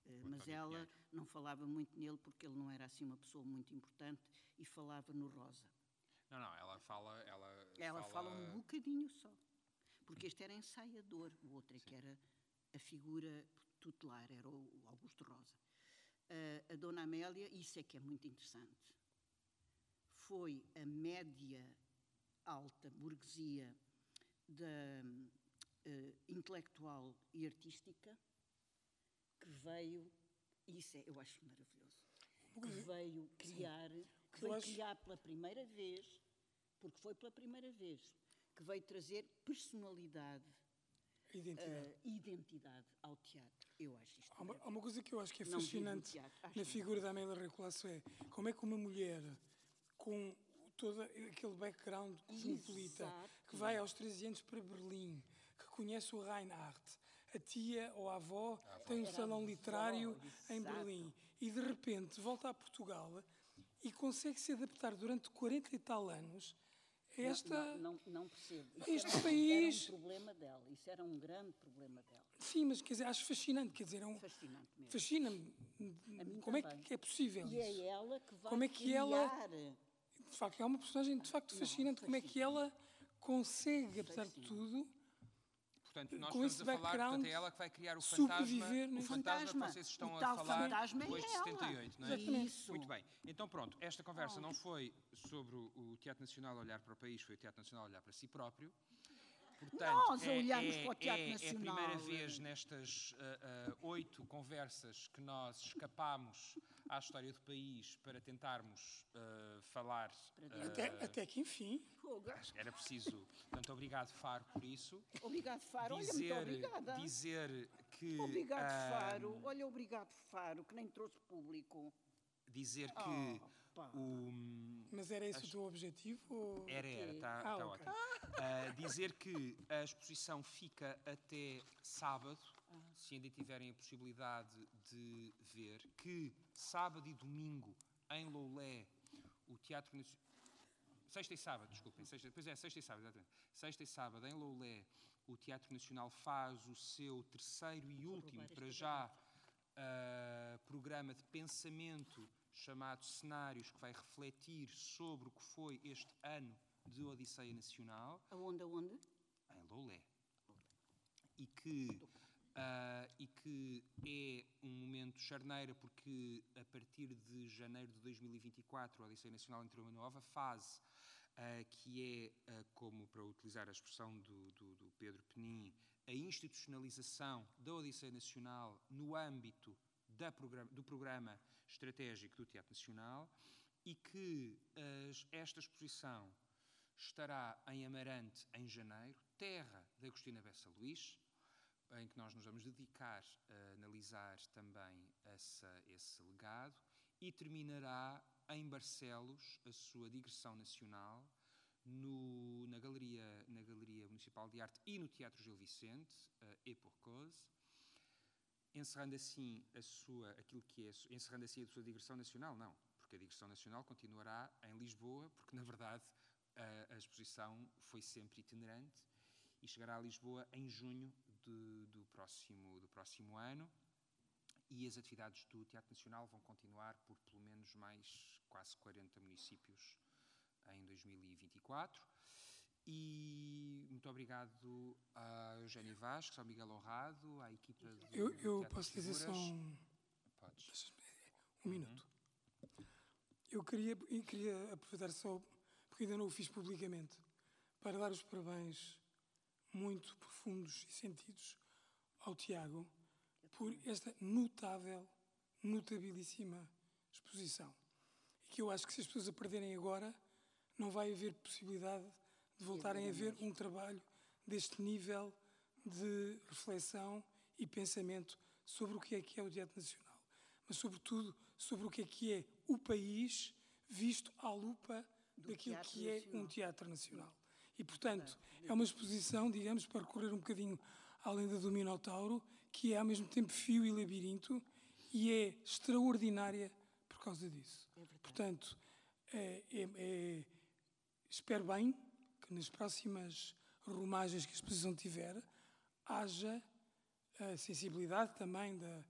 Eh, mas ela não falava muito nele porque ele não era assim uma pessoa muito importante e falava no Rosa. Não, não, ela fala. Ela, Ela fala um bocadinho só. Porque este era ensaiador, o outro é que era a figura tutelar, era o Augusto Rosa. Uh, a Dona Amélia, isso é que é muito interessante, foi a média alta burguesia da uh, intelectual e artística que veio, isso é, eu acho maravilhoso, que veio criar, que veio criar pela primeira vez, porque foi pela primeira vez, que veio trazer personalidade, identidade, uh, identidade ao teatro. Eu acho isto. Há uma, há uma, coisa que eu acho que é fascinante na figura da Amélia Recolasso é como é que uma mulher com todo aquele background cosmopolita, que vai aos 13 anos para Berlim, que conhece o Reinhardt, a tia ou a avó a tem um salão literário em Berlim e de repente volta a Portugal e consegue se adaptar durante 40 e tal anos esta. Não, não, não percebo. Isso este era, país. Era um problema dela. Isso era um grande problema dela. Sim, mas quer dizer, acho fascinante. Quer dizer, é um, fascinante mesmo. Fascina-me. Como também. é que é possível? E é ela que vai Como é que criar... ela de facto, é uma personagem de facto fascinante. Como é que ela consegue, apesar de tudo, Portanto, nós com estamos a falar, portanto, é ela que vai criar o fantasma, o fantasma que vocês estão a falar depois de 78, não é? Isso. Muito bem. Então, pronto, esta conversa não foi sobre o Teatro Nacional olhar para o país, foi o Teatro Nacional olhar para si próprio. Portanto, Nós é, olhamos é, para o Teatro é, Nacional. É a primeira vez nestas uh, uh, oito conversas que nós escapámos à história do país para tentarmos uh, falar. Até, até que enfim. Era preciso. Portanto, obrigado, Faro, por isso. Obrigado, Faro. Dizer, Olha, muito obrigada. Dizer que. Obrigado, Faro. Olha, obrigado, Faro, que nem trouxe público. Dizer que. Oh o, Mas era esse o teu objetivo? Ou... Era, era, está ah, tá okay. ótimo. Uh, dizer que a exposição fica até sábado, ah. se ainda tiverem a possibilidade de ver, que sábado e domingo em Loulé, o Teatro Nacional. Sexta e sábado, desculpem. Sexta, pois é, sexta e sábado, exatamente. Sexta e sábado, em Loulé, o Teatro Nacional faz o seu terceiro e último, para já, uh, programa de pensamento chamado Cenários, que vai refletir sobre o que foi este ano de Odisseia Nacional. Aonde, aonde? Em Loulé. E que, uh, e que é um momento charneira, porque a partir de janeiro de 2024 a Odisseia Nacional entrou uma nova fase, uh, que é, uh, como para utilizar a expressão do, do, do Pedro Penin, a institucionalização da Odisseia Nacional no âmbito do programa estratégico do Teatro Nacional e que as, esta exposição estará em Amarante em janeiro, terra de Agostina Bessa Luís, em que nós nos vamos dedicar a analisar também essa, esse legado, e terminará em Barcelos a sua digressão nacional no, na, Galeria, na Galeria Municipal de Arte e no Teatro Gil Vicente, uh, e por cause, encerrando assim a sua, aquilo que é, encerrando assim a sua digressão nacional, não, porque a digressão nacional continuará em Lisboa, porque na verdade a, a exposição foi sempre itinerante e chegará a Lisboa em junho do, próximo, do próximo ano e as atividades do Teatro Nacional vão continuar por pelo menos mais quase 40 municípios em 2024. E muito obrigado a Eugénia Vasques, ao Miguel Honrado, à equipa do Eu, eu posso dizer só um, Podes. um uhum. minuto. Eu queria, eu queria aproveitar só, porque ainda não o fiz publicamente, para dar os parabéns muito profundos e sentidos ao Tiago por esta notável, notabilíssima exposição. E que eu acho que se as pessoas a perderem agora, não vai haver possibilidade de voltarem a ver um trabalho deste nível de reflexão e pensamento sobre o que é que é o Teatro Nacional, mas sobretudo sobre o que é que é o país visto à lupa Do daquilo que é nacional. um teatro nacional. E, portanto, é uma exposição, digamos, para correr um bocadinho além da do Minotauro, que é ao mesmo tempo fio e labirinto e é extraordinária por causa disso. É portanto, é, é, é, espero bem nas próximas rumagens que a exposição tiver, haja a sensibilidade também da,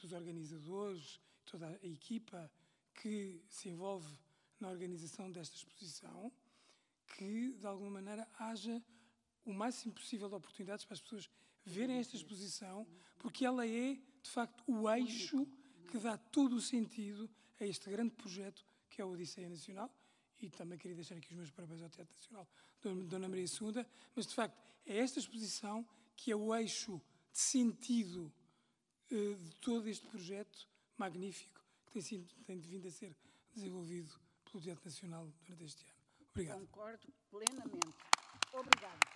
dos organizadores, toda a equipa que se envolve na organização desta exposição, que de alguma maneira haja o máximo possível de oportunidades para as pessoas verem esta exposição, porque ela é, de facto, o eixo que dá todo o sentido a este grande projeto que é a Odisseia Nacional. E também queria deixar aqui os meus parabéns ao Teatro Nacional Dona Maria II, mas de facto é esta exposição que é o eixo de sentido uh, de todo este projeto magnífico que tem, sido, tem vindo a ser desenvolvido pelo Teatro Nacional durante este ano. Obrigado. Concordo plenamente. Obrigado.